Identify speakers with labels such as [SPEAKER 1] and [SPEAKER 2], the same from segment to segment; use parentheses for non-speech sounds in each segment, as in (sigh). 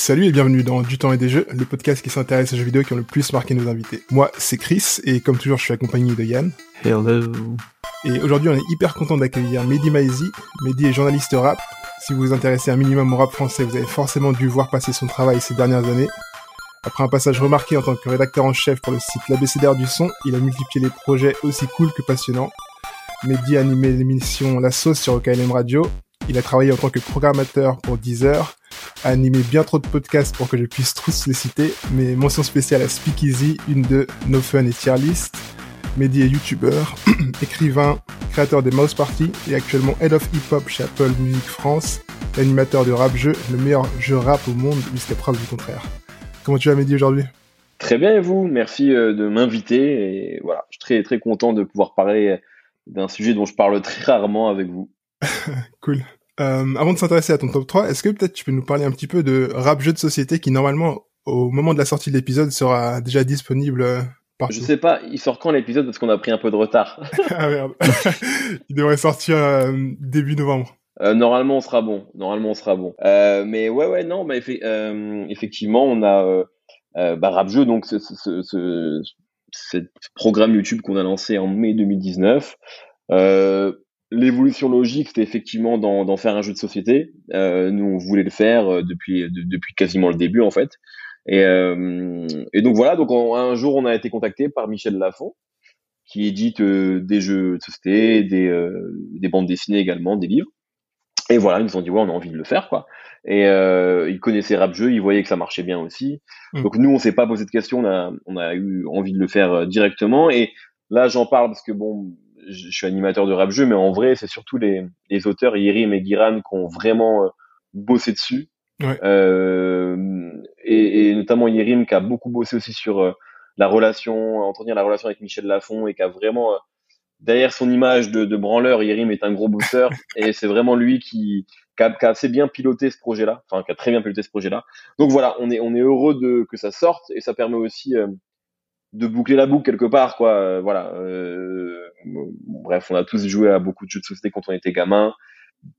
[SPEAKER 1] Salut et bienvenue dans Du temps et des jeux, le podcast qui s'intéresse aux jeux vidéo qui ont le plus marqué nos invités. Moi, c'est Chris et comme toujours, je suis accompagné de Yann.
[SPEAKER 2] Hello.
[SPEAKER 1] Et aujourd'hui, on est hyper content d'accueillir Mehdi Maizi. Mehdi est journaliste rap. Si vous vous intéressez un minimum au rap français, vous avez forcément dû voir passer son travail ces dernières années. Après un passage remarqué en tant que rédacteur en chef pour le site l'ABCDR du son, il a multiplié les projets aussi cool que passionnants. Mehdi a animé l'émission La Sauce sur OKLM Radio. Il a travaillé en tant que programmateur pour Deezer, animé bien trop de podcasts pour que je puisse tous les citer, mais mention spéciale à Speakeasy, une de No Fun et Tier List. Mehdi est youtubeur, (clears throat) écrivain, créateur des Mouse Party et actuellement Head of Hip Hop chez Apple Music France, animateur de rap jeu, le meilleur jeu rap au monde jusqu'à preuve du contraire. Comment tu vas Mehdi aujourd'hui?
[SPEAKER 3] Très bien et vous? Merci euh, de m'inviter et voilà, je suis très très content de pouvoir parler d'un sujet dont je parle très rarement avec vous. (laughs)
[SPEAKER 1] cool. Euh, avant de s'intéresser à ton top 3, est-ce que peut-être tu peux nous parler un petit peu de rap jeu de société qui normalement au moment de la sortie de l'épisode sera déjà disponible euh, partout?
[SPEAKER 3] Je sais pas, il sort quand l'épisode? Parce qu'on a pris un peu de retard. (laughs) (laughs)
[SPEAKER 1] ah merde. (laughs) il devrait sortir euh, début novembre.
[SPEAKER 3] Euh, normalement, on sera bon. Normalement, on sera bon. Mais ouais, ouais, non, bah, effectivement, on a bah, rap jeu, donc ce, ce, ce, ce programme YouTube qu'on a lancé en mai 2019. Euh, l'évolution logique, c'était effectivement d'en faire un jeu de société. Euh, nous, on voulait le faire euh, depuis, depuis quasiment le début, en fait. Et, euh, et donc voilà, donc un jour, on a été contacté par Michel Lafont, qui édite euh, des jeux de société, des, euh, des bandes dessinées également, des livres. Et voilà, ils nous ont dit ouais, on a envie de le faire, quoi. Et euh, ils connaissaient Rap Jeu, ils voyaient que ça marchait bien aussi. Mmh. Donc nous, on s'est pas posé de questions, on a, on a eu envie de le faire directement. Et là, j'en parle parce que bon, je suis animateur de rap jeu, mais en vrai, c'est surtout les, les auteurs Yerim et Giran qui ont vraiment euh, bossé dessus.
[SPEAKER 1] Ouais.
[SPEAKER 3] Euh, et, et, notamment Yerim qui a beaucoup bossé aussi sur euh, la relation, entretenir la relation avec Michel Lafon et qui a vraiment, euh, derrière son image de, de branleur, Yerim est un gros bosseur (laughs) et c'est vraiment lui qui, qui, a, qui, a, assez bien piloté ce projet-là, enfin qui a très bien piloté ce projet-là. Donc voilà, on est, on est heureux de, que ça sorte et ça permet aussi de boucler la boucle quelque part quoi euh, voilà euh, bref on a tous joué à beaucoup de jeux de société quand on était gamin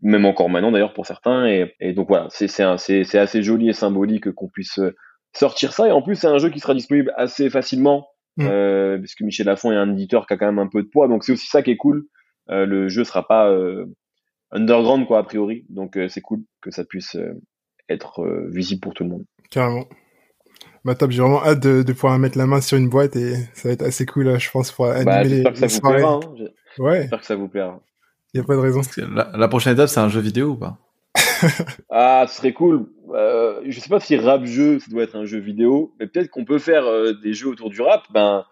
[SPEAKER 3] même encore maintenant d'ailleurs pour certains et, et donc voilà c'est c'est c'est assez joli et symbolique qu'on puisse euh, sortir ça et en plus c'est un jeu qui sera disponible assez facilement mmh. euh, puisque Michel Lafont est un éditeur qui a quand même un peu de poids donc c'est aussi ça qui est cool euh, le jeu sera pas euh, underground quoi a priori donc c'est cool que ça puisse être visible pour tout le monde
[SPEAKER 1] carrément bah top, j'ai vraiment hâte de, de, pouvoir mettre la main sur une boîte et ça va être assez cool, je pense, pour animer
[SPEAKER 3] bah,
[SPEAKER 1] les,
[SPEAKER 3] que ça
[SPEAKER 1] les
[SPEAKER 3] vous plaira, hein.
[SPEAKER 1] Ouais.
[SPEAKER 3] J'espère que ça vous plaira.
[SPEAKER 1] Y a pas de raison.
[SPEAKER 2] La, la prochaine étape, c'est un jeu vidéo ou pas? (laughs)
[SPEAKER 3] Ah, ce serait cool. Euh, je sais pas si rap jeu, ça doit être un jeu vidéo, mais peut-être qu'on peut faire euh, des jeux autour du rap. Ben,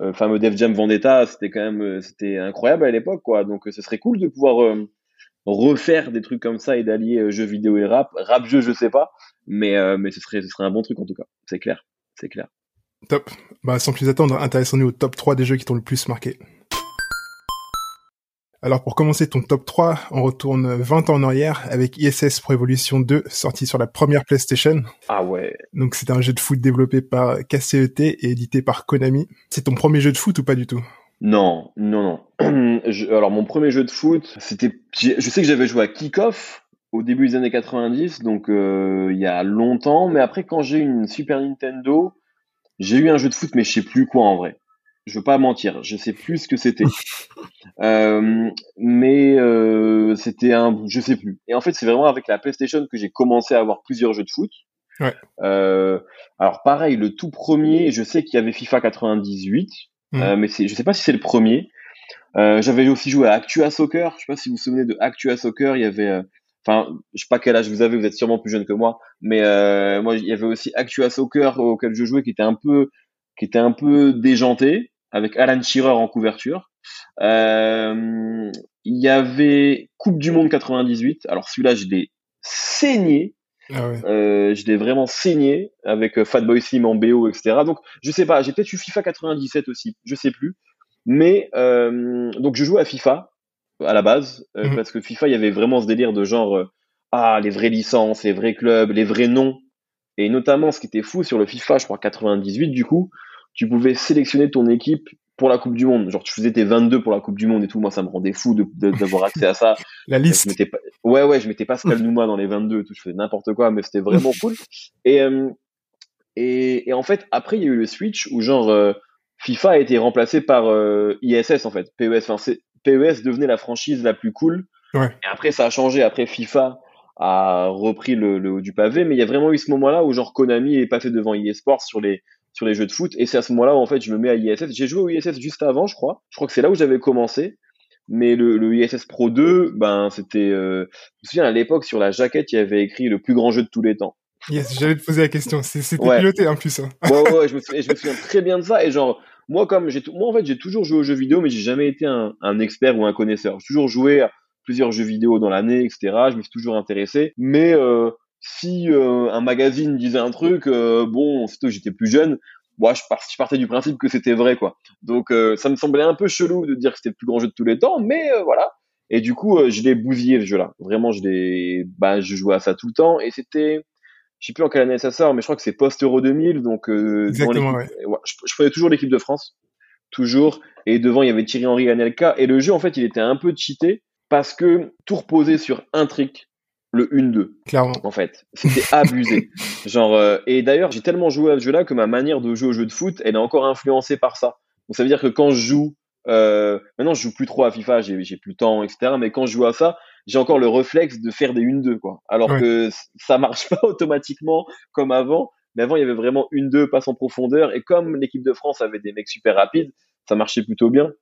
[SPEAKER 3] euh, fameux Def Jam Vendetta, c'était quand même, euh, c'était incroyable à l'époque, quoi. Donc, ce serait cool de pouvoir euh, refaire des trucs comme ça et d'allier euh, jeux vidéo et rap. Rap jeu, je sais pas, mais euh, mais ce serait ce serait un bon truc en tout cas. C'est clair, c'est clair.
[SPEAKER 1] Top. Bah sans plus attendre, intéressons-nous au top 3 des jeux qui t'ont le plus marqué. Alors pour commencer ton top 3, on retourne 20 ans en arrière avec ISS Pro Evolution 2 sorti sur la première PlayStation.
[SPEAKER 3] Ah ouais.
[SPEAKER 1] Donc c'est un jeu de foot développé par KCET et édité par Konami. C'est ton premier jeu de foot ou pas du tout?
[SPEAKER 3] Non, non, non. (clears throat) je, alors mon premier jeu de foot, c'était, je sais que j'avais joué à Kickoff au début des années 90, donc euh, il y a longtemps. Mais après, quand j'ai eu une Super Nintendo, j'ai eu un jeu de foot, mais je sais plus quoi en vrai. Je veux pas mentir, je sais plus ce que c'était. (laughs) euh, mais euh, c'était un, je sais plus. Et en fait, c'est vraiment avec la PlayStation que j'ai commencé à avoir plusieurs jeux de foot.
[SPEAKER 1] Ouais.
[SPEAKER 3] Alors pareil, le tout premier, je sais qu'il y avait FIFA 98. Mmh. Euh, mais je sais pas si c'est le premier. Euh, J'avais aussi joué à Actua Soccer. Je sais pas si vous vous souvenez de Actua Soccer. Il y avait, enfin, je sais pas quel âge vous avez. Vous êtes sûrement plus jeune que moi. Mais euh, moi, il y avait aussi Actua Soccer auquel je jouais, qui était un peu, qui était un peu déjanté, avec Alan Shearer en couverture. Euh, il y avait Coupe du Monde 98. Alors celui-là, je l'ai saigné.
[SPEAKER 1] Ah ouais.
[SPEAKER 3] euh, je l'ai vraiment saigné avec euh, Fatboy Slim en BO, etc. Donc, je sais pas, j'ai peut-être eu FIFA 97 aussi, je sais plus. Mais euh, donc, je jouais à FIFA à la base euh,
[SPEAKER 1] Mhm.
[SPEAKER 3] parce que FIFA, il y avait vraiment ce délire de genre ah les vraies licences, les vrais clubs, les vrais noms. Et notamment, ce qui était fou sur le FIFA, je crois 98 du coup, tu pouvais sélectionner ton équipe pour la Coupe du Monde. Genre, tu faisais tes 22 pour la Coupe du Monde et tout. Moi, ça me rendait fou d'avoir accès à ça. (laughs)
[SPEAKER 1] la liste.
[SPEAKER 3] Je pas... Ouais, ouais, je mettais Pascal Nouma dans les 22 et tout. Je faisais n'importe quoi, mais c'était vraiment (laughs) cool. Et, euh, et, et, en fait, après, il y a eu le switch où genre euh, FIFA a été remplacé par euh, ISS en fait. PES, enfin, PES devenait la franchise la plus cool.
[SPEAKER 1] Ouais.
[SPEAKER 3] Et après, ça a changé. Après, FIFA a repris le, le haut du pavé, mais il y a vraiment eu ce moment-là où genre Konami est passé devant eSports sur les sur les jeux de foot. Et c'est à ce moment-là où en fait je me mets à ISS. J'ai joué au ISS juste avant, je crois. Je crois que c'est là où j'avais commencé. Mais le, le, ISS Pro 2, ben c'était. Euh... Je me souviens à l'époque sur la jaquette, il y avait écrit le plus grand jeu de tous les temps.
[SPEAKER 1] Yes, j'allais te poser la question. C'était ouais. piloté en plus. Hein.
[SPEAKER 3] ouais, ouais, je me, (laughs) souviens, je me souviens très bien de ça. Et genre, moi, comme j'ai, moi en fait, j'ai toujours joué aux jeux vidéo, mais j'ai jamais été un, un, expert ou un connaisseur. J'ai toujours joué à plusieurs jeux vidéo dans l'année, etc. Je me suis toujours intéressé. Mais euh, si euh, un magazine disait un truc, euh, bon, surtout j'étais plus jeune, moi je, je, partais du principe que c'était vrai, quoi. Donc euh, ça me semblait un peu chelou de dire que c'était le plus grand jeu de tous les temps, mais euh, voilà. Et du coup, euh, je l'ai bousillé le jeu-là. Vraiment, je l'ai, bah, je jouais à ça tout le temps, et c'était, je sais plus en quelle année ça sort, mais je crois que c'est post Euro 2000, donc
[SPEAKER 1] Exactement, ouais.
[SPEAKER 3] je, je prenais toujours l'équipe de France, toujours, et devant il y avait Thierry Henry, Anelka, et le jeu en fait, il était un peu cheaté parce que tout reposait sur un trick le 1-2.
[SPEAKER 1] Clairement.
[SPEAKER 3] En fait, c'était (laughs) abusé. Genre, euh, et d'ailleurs, j'ai tellement joué à ce jeu-là que ma manière de jouer au jeu de foot, elle est encore influencée par ça. Donc ça veut dire que quand je joue, euh, maintenant je joue plus trop à FIFA, j'ai, j'ai plus le temps, etc. Mais quand je joue à ça, j'ai encore le réflexe de faire des 1-2, quoi. Alors
[SPEAKER 1] Ouais.
[SPEAKER 3] que ça marche (laughs) pas automatiquement comme avant. Mais avant, il y avait vraiment 1-2, passe en profondeur. Et comme l'équipe de France avait des mecs super rapides, ça marchait plutôt bien.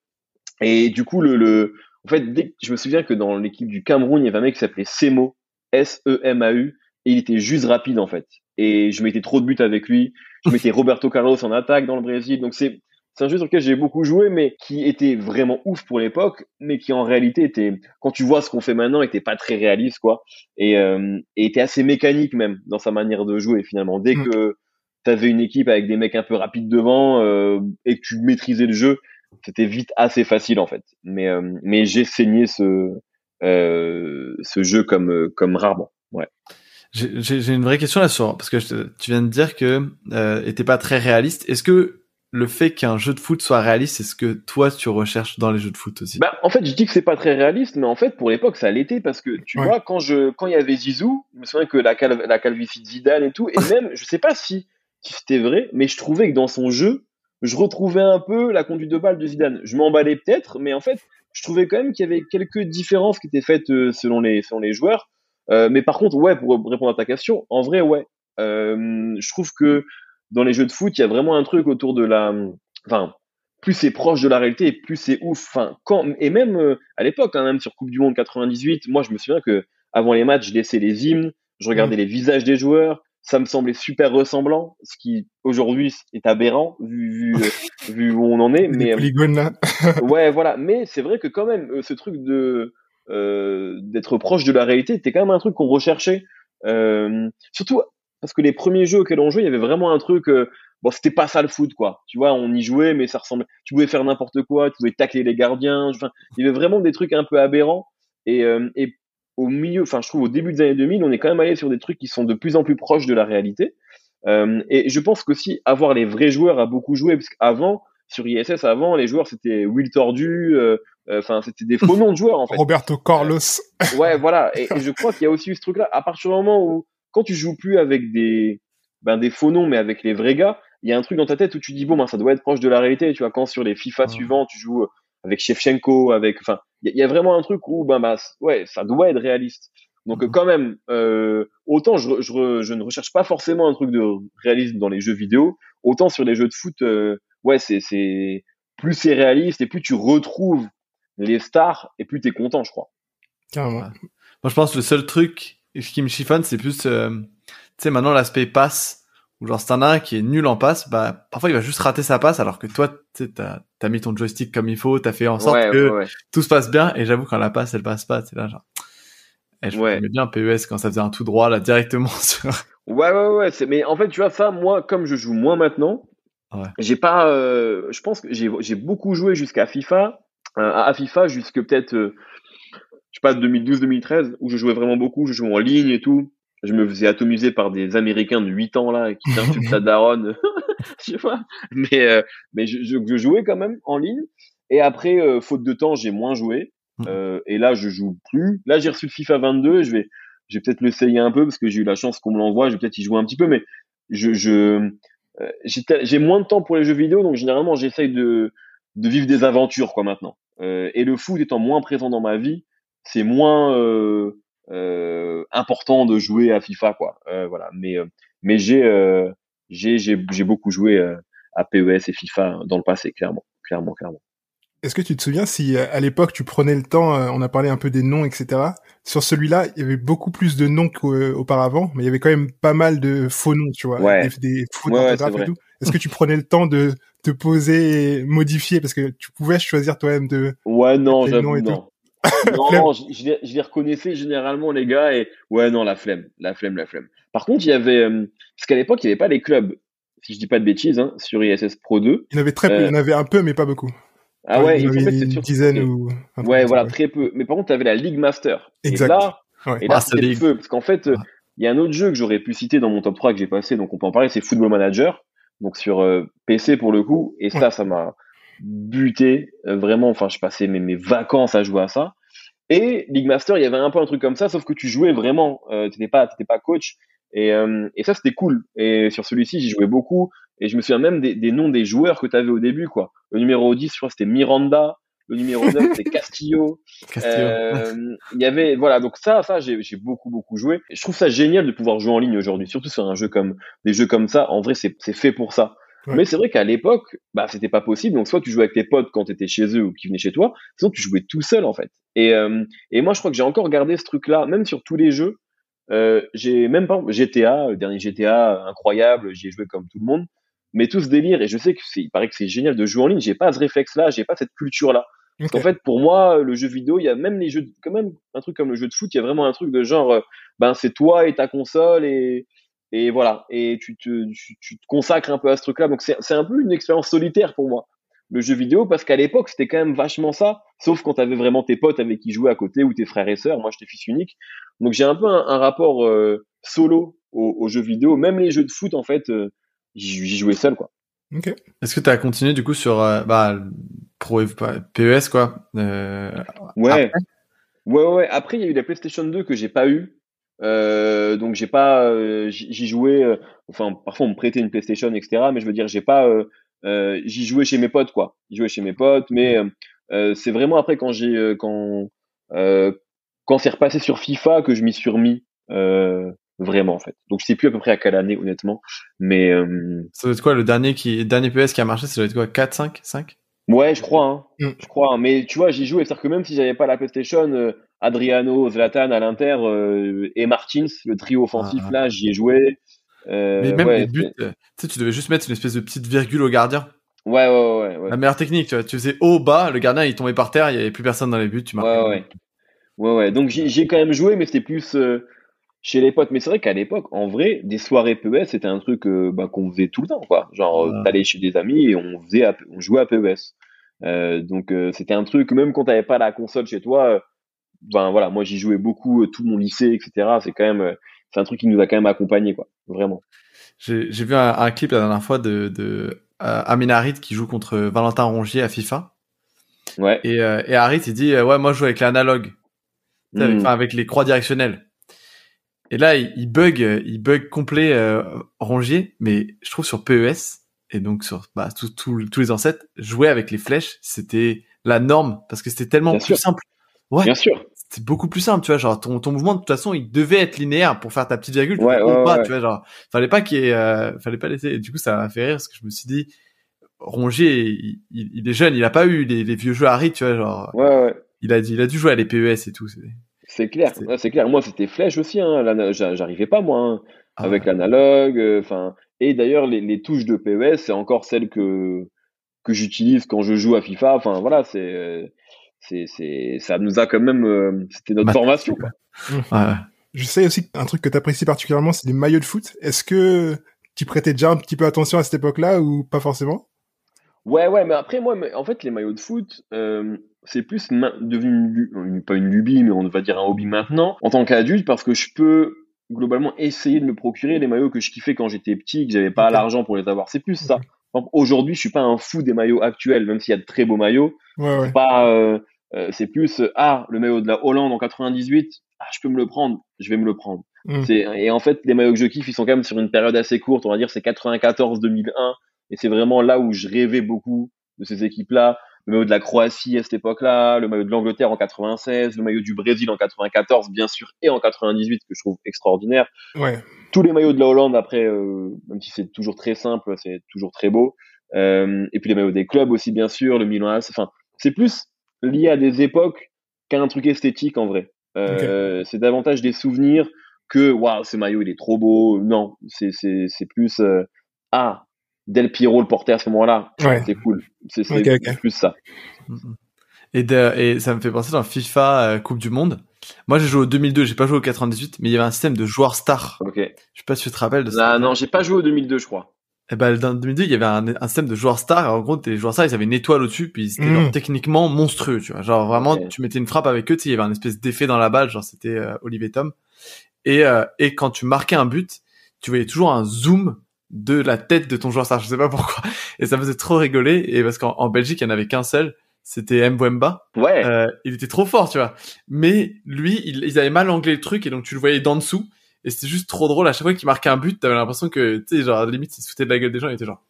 [SPEAKER 3] Et du coup, le, le, en fait, dès je me souviens que dans l'équipe du Cameroun, il y avait un mec qui s'appelait Semo, S-E-M-A-U, et il était juste rapide, en fait. Et je mettais trop de buts avec lui. Je mettais (laughs) Roberto Carlos en attaque dans le Brésil. Donc c'est, c'est un jeu sur lequel j'ai beaucoup joué, mais qui était vraiment ouf pour l'époque, mais qui en réalité était, quand tu vois ce qu'on fait maintenant, était pas très réaliste, quoi. Et, euh, et était assez mécanique même dans sa manière de jouer, finalement. Dès
[SPEAKER 1] Mm.
[SPEAKER 3] que tu avais une équipe avec des mecs un peu rapides devant euh, et que tu maîtrisais le jeu, c'était vite assez facile en fait. Mais euh, mais j'ai saigné ce ce jeu comme euh, comme rarement. Ouais.
[SPEAKER 2] J'ai une vraie question là sur parce que je tu viens de dire que euh, était pas très réaliste. Est-ce que le fait qu'un jeu de foot soit réaliste, c'est ce que toi tu recherches dans les jeux de foot aussi?
[SPEAKER 3] Bah, en fait, je dis que c'est pas très réaliste, mais en fait, pour l'époque, ça l'était parce que tu
[SPEAKER 1] Ouais.
[SPEAKER 3] vois, quand je, quand il y avait Zizou, je me souviens que la, cal la calvitie de Zidane et tout, et (laughs) même, je sais pas si, si c'était vrai, mais je trouvais que dans son jeu, je retrouvais un peu la conduite de balle de Zidane. Je m'emballais peut-être, mais en fait, je trouvais quand même qu'il y avait quelques différences qui étaient faites euh, selon les, selon les joueurs. Euh, mais par contre, ouais, pour répondre à ta question, en vrai, ouais. Euh, je trouve que dans les jeux de foot, il y a vraiment un truc autour de la, enfin, plus c'est proche de la réalité, plus c'est ouf. Enfin, quand et même euh, à l'époque, hein, même sur Coupe du Monde 98, moi je me souviens que avant les matchs, je laissais les hymnes, je regardais les visages des joueurs, ça me semblait super ressemblant, ce qui aujourd'hui est aberrant vu vu, euh, (laughs) vu où on en est. Mais euh,
[SPEAKER 1] polygones là. (laughs)
[SPEAKER 3] ouais, voilà. Mais c'est vrai que quand même, euh, ce truc de euh, d'être proche de la réalité, c'était quand même un truc qu'on recherchait. Euh, surtout parce que les premiers jeux auxquels on jouait, il y avait vraiment un truc. euh, bon, c'était pas ça le foot, quoi. Tu vois, on y jouait, mais ça ressemblait. Tu pouvais faire n'importe quoi, tu pouvais tacler les gardiens. Enfin, il y avait vraiment des trucs un peu aberrants. Et, euh, et au milieu, enfin, je trouve au début des années 2000, on est quand même allé sur des trucs qui sont de plus en plus proches de la réalité. Euh, et je pense qu'aussi avoir les vrais joueurs a beaucoup joué, parce qu'avant, sur ISS, avant, les joueurs c'était Will Tordu, euh, euh, enfin c'était des faux (laughs) noms de joueurs en fait.
[SPEAKER 1] Roberto Carlos.
[SPEAKER 3] Ouais, voilà. (laughs) Et, et je crois qu'il y a aussi eu ce truc-là. À partir du moment où, quand tu joues plus avec des, ben, des faux noms, mais avec les vrais gars, il y a un truc dans ta tête où tu dis bon, ben, ça doit être proche de la réalité. Tu vois, quand sur les FIFA
[SPEAKER 2] Ouais.
[SPEAKER 3] suivants, tu joues avec Shevchenko, avec, enfin, il y, a- il y a vraiment un truc où, ben, bah, ouais, ça doit être réaliste. Donc, euh, quand même, euh, autant je, je, je ne recherche pas forcément un truc de réalisme dans les jeux vidéo, autant sur les jeux de foot, euh, ouais, c'est, c'est, plus c'est réaliste et plus tu retrouves les stars et plus t'es content, je crois.
[SPEAKER 1] Carrément.
[SPEAKER 2] Ouais. Moi, je pense que le seul truc qui me chiffonne, c'est plus, euh, tu sais, maintenant l'aspect passe. Ou genre, si t'en as un qui est nul en passe, bah, parfois il va juste rater sa passe, alors que toi, tu t'as, t'as mis ton joystick comme il faut, t'as fait en sorte
[SPEAKER 3] ouais,
[SPEAKER 2] que
[SPEAKER 3] ouais, ouais.
[SPEAKER 2] tout se passe bien. Et j'avoue, quand la passe, elle passe pas, c'est là, genre. Et je me bien PES quand ça faisait un tout droit, là, directement (laughs) sur.
[SPEAKER 3] Ouais, ouais, ouais. C'est... Mais en fait, tu vois, ça, moi, comme je joue moins maintenant, j'ai pas. euh, Je pense que j'ai, j'ai beaucoup joué jusqu'à FIFA, euh, à FIFA jusque peut-être, euh, je sais pas, 2012-2013, où je jouais vraiment beaucoup. Je jouais en ligne et tout. Je me faisais atomiser par des Américains de 8 ans là qui (laughs) t'insultent ta daronne (laughs) tu vois? Mais euh, mais je, je, jouais quand même en ligne. Et après, euh, faute de temps, j'ai moins joué. Mmh. Euh, et là, je joue plus. Là, j'ai reçu le FIFA 22. Je vais, je vais peut-être l'essayer un peu parce que j'ai eu la chance qu'on me l'envoie. Je vais peut-être y jouer un petit peu, mais je, je j'ai moins de temps pour les jeux vidéo, donc généralement, j'essaye de de vivre des aventures quoi maintenant. et le foot étant moins présent dans ma vie, c'est moins euh, euh, important de jouer à FIFA quoi. Euh, voilà, mais mais j'ai j'ai j'ai beaucoup joué à PES et FIFA dans le passé clairement, clairement, clairement.
[SPEAKER 1] Est-ce que tu te souviens si à l'époque tu prenais le temps, on a parlé un peu des noms, etc. Sur celui-là, il y avait beaucoup plus de noms qu'auparavant, mais il y avait quand même pas mal de faux noms, tu vois,
[SPEAKER 3] ouais.
[SPEAKER 1] des, des faux ouais, et tout. Est-ce que tu prenais le temps de te poser et modifier? Parce que tu pouvais choisir toi-même de
[SPEAKER 3] Ouais, non, j'avoue non non, je, les, reconnaissais généralement les gars et ouais non la flemme, la flemme, la flemme. Par contre, il y avait euh, parce qu'à l'époque il n'y avait pas les clubs, si je dis pas de bêtises, hein, sur ISS Pro 2.
[SPEAKER 1] Il y en avait très peu, il y en euh, avait un peu mais pas beaucoup.
[SPEAKER 3] Ah ouais,
[SPEAKER 1] il y en avait une dizaine ou.
[SPEAKER 3] Ouais, voilà, très peu. Mais par contre, tu avais la League Master.
[SPEAKER 1] Exact.
[SPEAKER 3] Et là, et là ah, c'était le feu parce qu'en fait, il y a un autre jeu que j'aurais pu citer dans mon top 3 que j'ai passé, donc on peut en parler, c'est Football Manager, donc sur euh, PC pour le coup. Et ça, ça m'a buté vraiment. Enfin, je passais mes, mes vacances à jouer à ça. Et League Master, il y avait un peu un truc comme ça, sauf que tu jouais vraiment, euh, t'étais pas, t'étais pas coach. Et, euh, et ça, c'était cool. Et sur celui-ci, j'y jouais beaucoup. Et je me souviens même des, des noms des joueurs que tu avais au début, quoi. Le numéro 10, je crois, c'était Miranda. Le numéro 9, (laughs) c'était Castillo. Euh, il y avait, voilà. Donc ça, ça, j'ai, beaucoup, beaucoup joué. Et je trouve ça génial de pouvoir jouer en ligne aujourd'hui, surtout sur un jeu comme, des jeux comme ça. En vrai, c'est, c'est fait pour ça. Mais c'est vrai qu'à l'époque, bah, c'était pas possible. Donc, soit tu jouais avec tes potes quand tu étais chez eux ou qui venaient chez toi, sinon tu jouais tout seul, en fait. Et, euh, et moi, je crois que j'ai encore gardé ce truc-là, même sur tous les jeux. Euh, j'ai même pas GTA, le dernier GTA, incroyable, j'y ai joué comme tout le monde. Mais tout ce délire, et je sais que il paraît que c'est génial de jouer en ligne, j'ai pas ce réflexe-là, j'ai pas cette culture-là. Parce qu'en fait, pour moi, le jeu vidéo, il y a même les jeux, quand même, un truc comme le jeu de foot, il y a vraiment un truc de genre, euh, ben, c'est toi et ta console et, et voilà. Et tu te tu, te consacres un peu à ce truc là donc c'est un peu une expérience solitaire pour moi le jeu vidéo parce qu'à l'époque c'était quand même vachement ça. Sauf quand tu avais vraiment tes potes avec qui jouer à côté ou tes frères et sœurs. Moi j'étais fils unique. Donc j'ai un peu un, rapport euh, solo aux, jeux vidéo. Même les jeux de foot en fait euh, j'y jouais seul quoi.
[SPEAKER 2] Ok. Est-ce que tu as continué du coup sur euh, bah, Pro PES quoi
[SPEAKER 3] euh, ouais. ouais. ouais après il y a eu la PlayStation 2 que j'ai pas eu euh, donc j'ai pas, euh, j'y jouais. Euh, enfin, parfois on me prêtait une PlayStation, etc. Mais je veux dire, j'ai pas, euh, j'y jouais chez mes potes, quoi. J'y jouais chez mes potes, mais c'est vraiment après quand j'ai, quand, quand c'est repassé sur FIFA que je m'y suis remis vraiment en fait. Donc je sais plus à peu près à quelle année, honnêtement. Mais
[SPEAKER 2] ça doit être quoi le dernier qui, dernier PS qui a marché, ça doit être quoi, 4, 5, 5
[SPEAKER 3] Ouais, je crois. Hein. Mm. Je crois. Hein. Mais tu vois, j'y jouais. C'est-à-dire que même si j'avais pas la PlayStation, Adriano, Zlatan à l'Inter euh, et Martins, le trio offensif ah. là, j'y ai joué.
[SPEAKER 2] Euh, mais même les buts, tu sais, tu devais juste mettre une espèce de petite virgule au gardien.
[SPEAKER 3] Ouais, ouais, ouais.
[SPEAKER 2] La meilleure technique, tu vois, tu faisais haut, bas, le gardien il tombait par terre, il y avait plus personne dans les buts, tu
[SPEAKER 3] marquais. Ouais, ouais. Ouais, ouais. Donc j'ai quand même joué, mais c'était plus euh, chez les potes. Mais c'est vrai qu'à l'époque, en vrai, des soirées PES, c'était un truc bah, qu'on faisait tout le temps, quoi. Genre, t'allais chez des amis et on faisait, on jouait à PES. donc c'était un truc, même quand t'avais pas la console chez toi ben voilà, moi j'y jouais beaucoup, euh, tout mon lycée, etc. C'est quand même, euh, c'est un truc qui nous a quand même accompagné, quoi, vraiment.
[SPEAKER 2] J'ai vu un, clip la dernière fois de, de euh, Amin Harit qui joue contre Valentin Rongier à FIFA.
[SPEAKER 3] Ouais.
[SPEAKER 2] Et, euh, et Harit il dit ouais moi je joue avec l'analogue, avec, hmm. avec les croix directionnelles. Et là il, bug, il bug complet Rongier, mais je trouve sur PES et donc sur bah, tous les ancêtres jouer avec les flèches c'était la norme parce que c'était tellement plus simple.
[SPEAKER 3] Ouais. Bien sûr.
[SPEAKER 2] C'est beaucoup plus simple, tu vois, genre ton, ton mouvement de toute façon, il devait être linéaire pour faire ta petite virgule,
[SPEAKER 3] ouais, ouais,
[SPEAKER 2] pas, tu vois, genre fallait pas qu'il euh, fallait pas laisser et du coup ça m'a fait rire parce que je me suis dit Rongier, il, il, est jeune, il a pas eu les, les vieux jeux Harry, tu vois, genre. Il a il a dû jouer à les PES et tout,
[SPEAKER 3] c'est clair, c'est clair. Moi, c'était flèche aussi. Hein. J'arrivais pas moi hein, ah avec l'analogue. Euh, et d'ailleurs, les, les, touches de PES, c'est encore celles que que j'utilise quand je joue à FIFA. Enfin, voilà, c'est c'est, c'est, ça nous a quand même, euh, c'était notre formation. Quoi. (laughs)
[SPEAKER 1] Ouais. Je sais aussi un truc que tu apprécies particulièrement, c'est les maillots de foot. Est-ce que tu prêtais déjà un petit peu attention à cette époque-là ou pas forcément?
[SPEAKER 3] Ouais, ouais, mais après moi, en fait, les maillots de foot, euh, c'est plus devenu une, pas une lubie, mais on va dire un hobby maintenant en tant qu'adulte parce que je peux globalement essayer de me procurer les maillots que je kiffais quand j'étais petit, que j'avais pas l'argent pour les avoir. C'est plus ça. Aujourd'hui, je suis pas un fou des maillots actuels, même s'il y a de très beaux maillots.
[SPEAKER 1] Ouais, ouais.
[SPEAKER 3] Pas, euh, euh, c'est plus euh, ah le maillot de la Hollande en 98, ah je peux me le prendre, je vais me le prendre.
[SPEAKER 1] Mm.
[SPEAKER 3] C'est et en fait les maillots que je kiffe, ils sont quand même sur une période assez courte, on va dire c'est 94-2001 et c'est vraiment là où je rêvais beaucoup de ces équipes-là. Le maillot de la Croatie à cette époque-là, le maillot de l'Angleterre en 96, le maillot du Brésil en 94 bien sûr et en 98 que je trouve extraordinaire
[SPEAKER 1] Ouais.
[SPEAKER 3] tous les maillots de la Hollande après, euh, même si c'est toujours très simple, c'est toujours très beau. Euh, et puis les maillots des clubs aussi bien sûr, le Milan AC. Enfin, c'est plus lié à des époques qu'à un truc esthétique en vrai. Euh, C'est davantage des souvenirs que waouh ce maillot il est trop beau. Non, c'est c'est c'est plus euh, ah Del Piero le portait à ce moment-là.
[SPEAKER 1] Ouais.
[SPEAKER 3] C'est cool. C'est plus ça.
[SPEAKER 2] Et, de- et ça me fait penser dans FIFA euh, Coupe du Monde. Moi, j'ai joué au 2002, j'ai pas joué au 98, mais il y avait un système de joueurs stars.
[SPEAKER 3] Ok.
[SPEAKER 2] Je sais pas si tu te rappelles de ça.
[SPEAKER 3] Ah, non, j'ai pas joué au 2002 je crois.
[SPEAKER 2] Et ben, dans 2002, il y avait un, un système de joueurs stars. En gros, les joueurs stars, ils avaient une étoile au-dessus, puis c'était
[SPEAKER 1] Mm.
[SPEAKER 2] genre techniquement monstrueux, tu vois. Genre vraiment, tu mettais une frappe avec eux, tu sais, il y avait un espèce d'effet dans la balle, genre c'était euh, Olivier Tom. Et, euh, et quand tu marquais un but, tu voyais toujours un zoom de la tête de ton joueur star. Je sais pas pourquoi. Et ça me faisait trop rigoler. Et parce qu'en en Belgique, il y en avait qu'un seul. C'était Mbemba.
[SPEAKER 3] Ouais.
[SPEAKER 2] Euh, il était trop fort, tu vois. Mais lui, il, ils avaient mal anglais le truc et donc tu le voyais d'en dessous. Et c'était juste trop drôle. À chaque fois qu'il marquait un but, t'avais l'impression que, tu sais, genre, à la limite, il se foutait de la gueule des gens. Il était genre,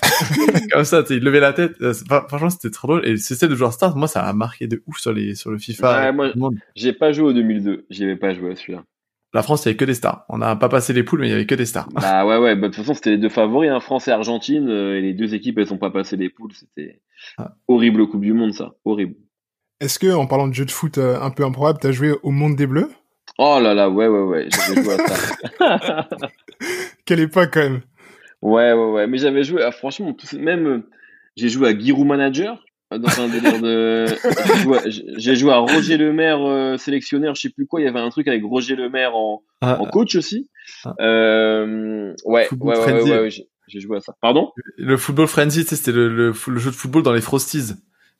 [SPEAKER 2] (laughs) comme ça, tu sais, il levait la tête. Euh, c'est Franchement, c'était trop drôle. Et ce style de joueur star, moi, ça a marqué de ouf sur les, sur le FIFA.
[SPEAKER 3] Ouais, moi-. J'ai pas joué au 2002. J'y avais pas joué à celui-là.
[SPEAKER 2] La France, il y avait que des stars. On n'a pas passé les poules, mais il y avait que des stars.
[SPEAKER 3] Bah ouais, ouais. Bah, de toute façon, c'était les deux favoris, hein, France et Argentine. euh, et les deux équipes, elles sont pas passées les poules. C'était
[SPEAKER 2] Ah.
[SPEAKER 3] horrible Coupe du Monde, ça. Horrible.
[SPEAKER 1] Est-ce que, en parlant de jeux de foot euh, un peu improbable, t'as joué au Monde des Bleus?
[SPEAKER 3] Oh là là, ouais, ouais, ouais. J'avais joué à ça. (laughs) (laughs)
[SPEAKER 1] Quelle époque, quand même.
[SPEAKER 3] ouais, ouais, ouais. Mais j'avais joué, à, franchement, tout- même, euh, j'ai joué à Giroud Manager. Dans un délire de. j'ai joué à- Roger Lemaire, euh, sélectionneur, je sais plus quoi. Il y avait un truc avec Roger Lemaire en,
[SPEAKER 2] Ah,
[SPEAKER 3] en coach aussi.
[SPEAKER 2] Ah.
[SPEAKER 3] Euh, ouais,
[SPEAKER 2] Football
[SPEAKER 3] ouais, ouais, j'ai- joué à ça. Pardon?
[SPEAKER 2] Le football frenzy, tu sais, c'était le, le, fo- le jeu de football dans les Frosties.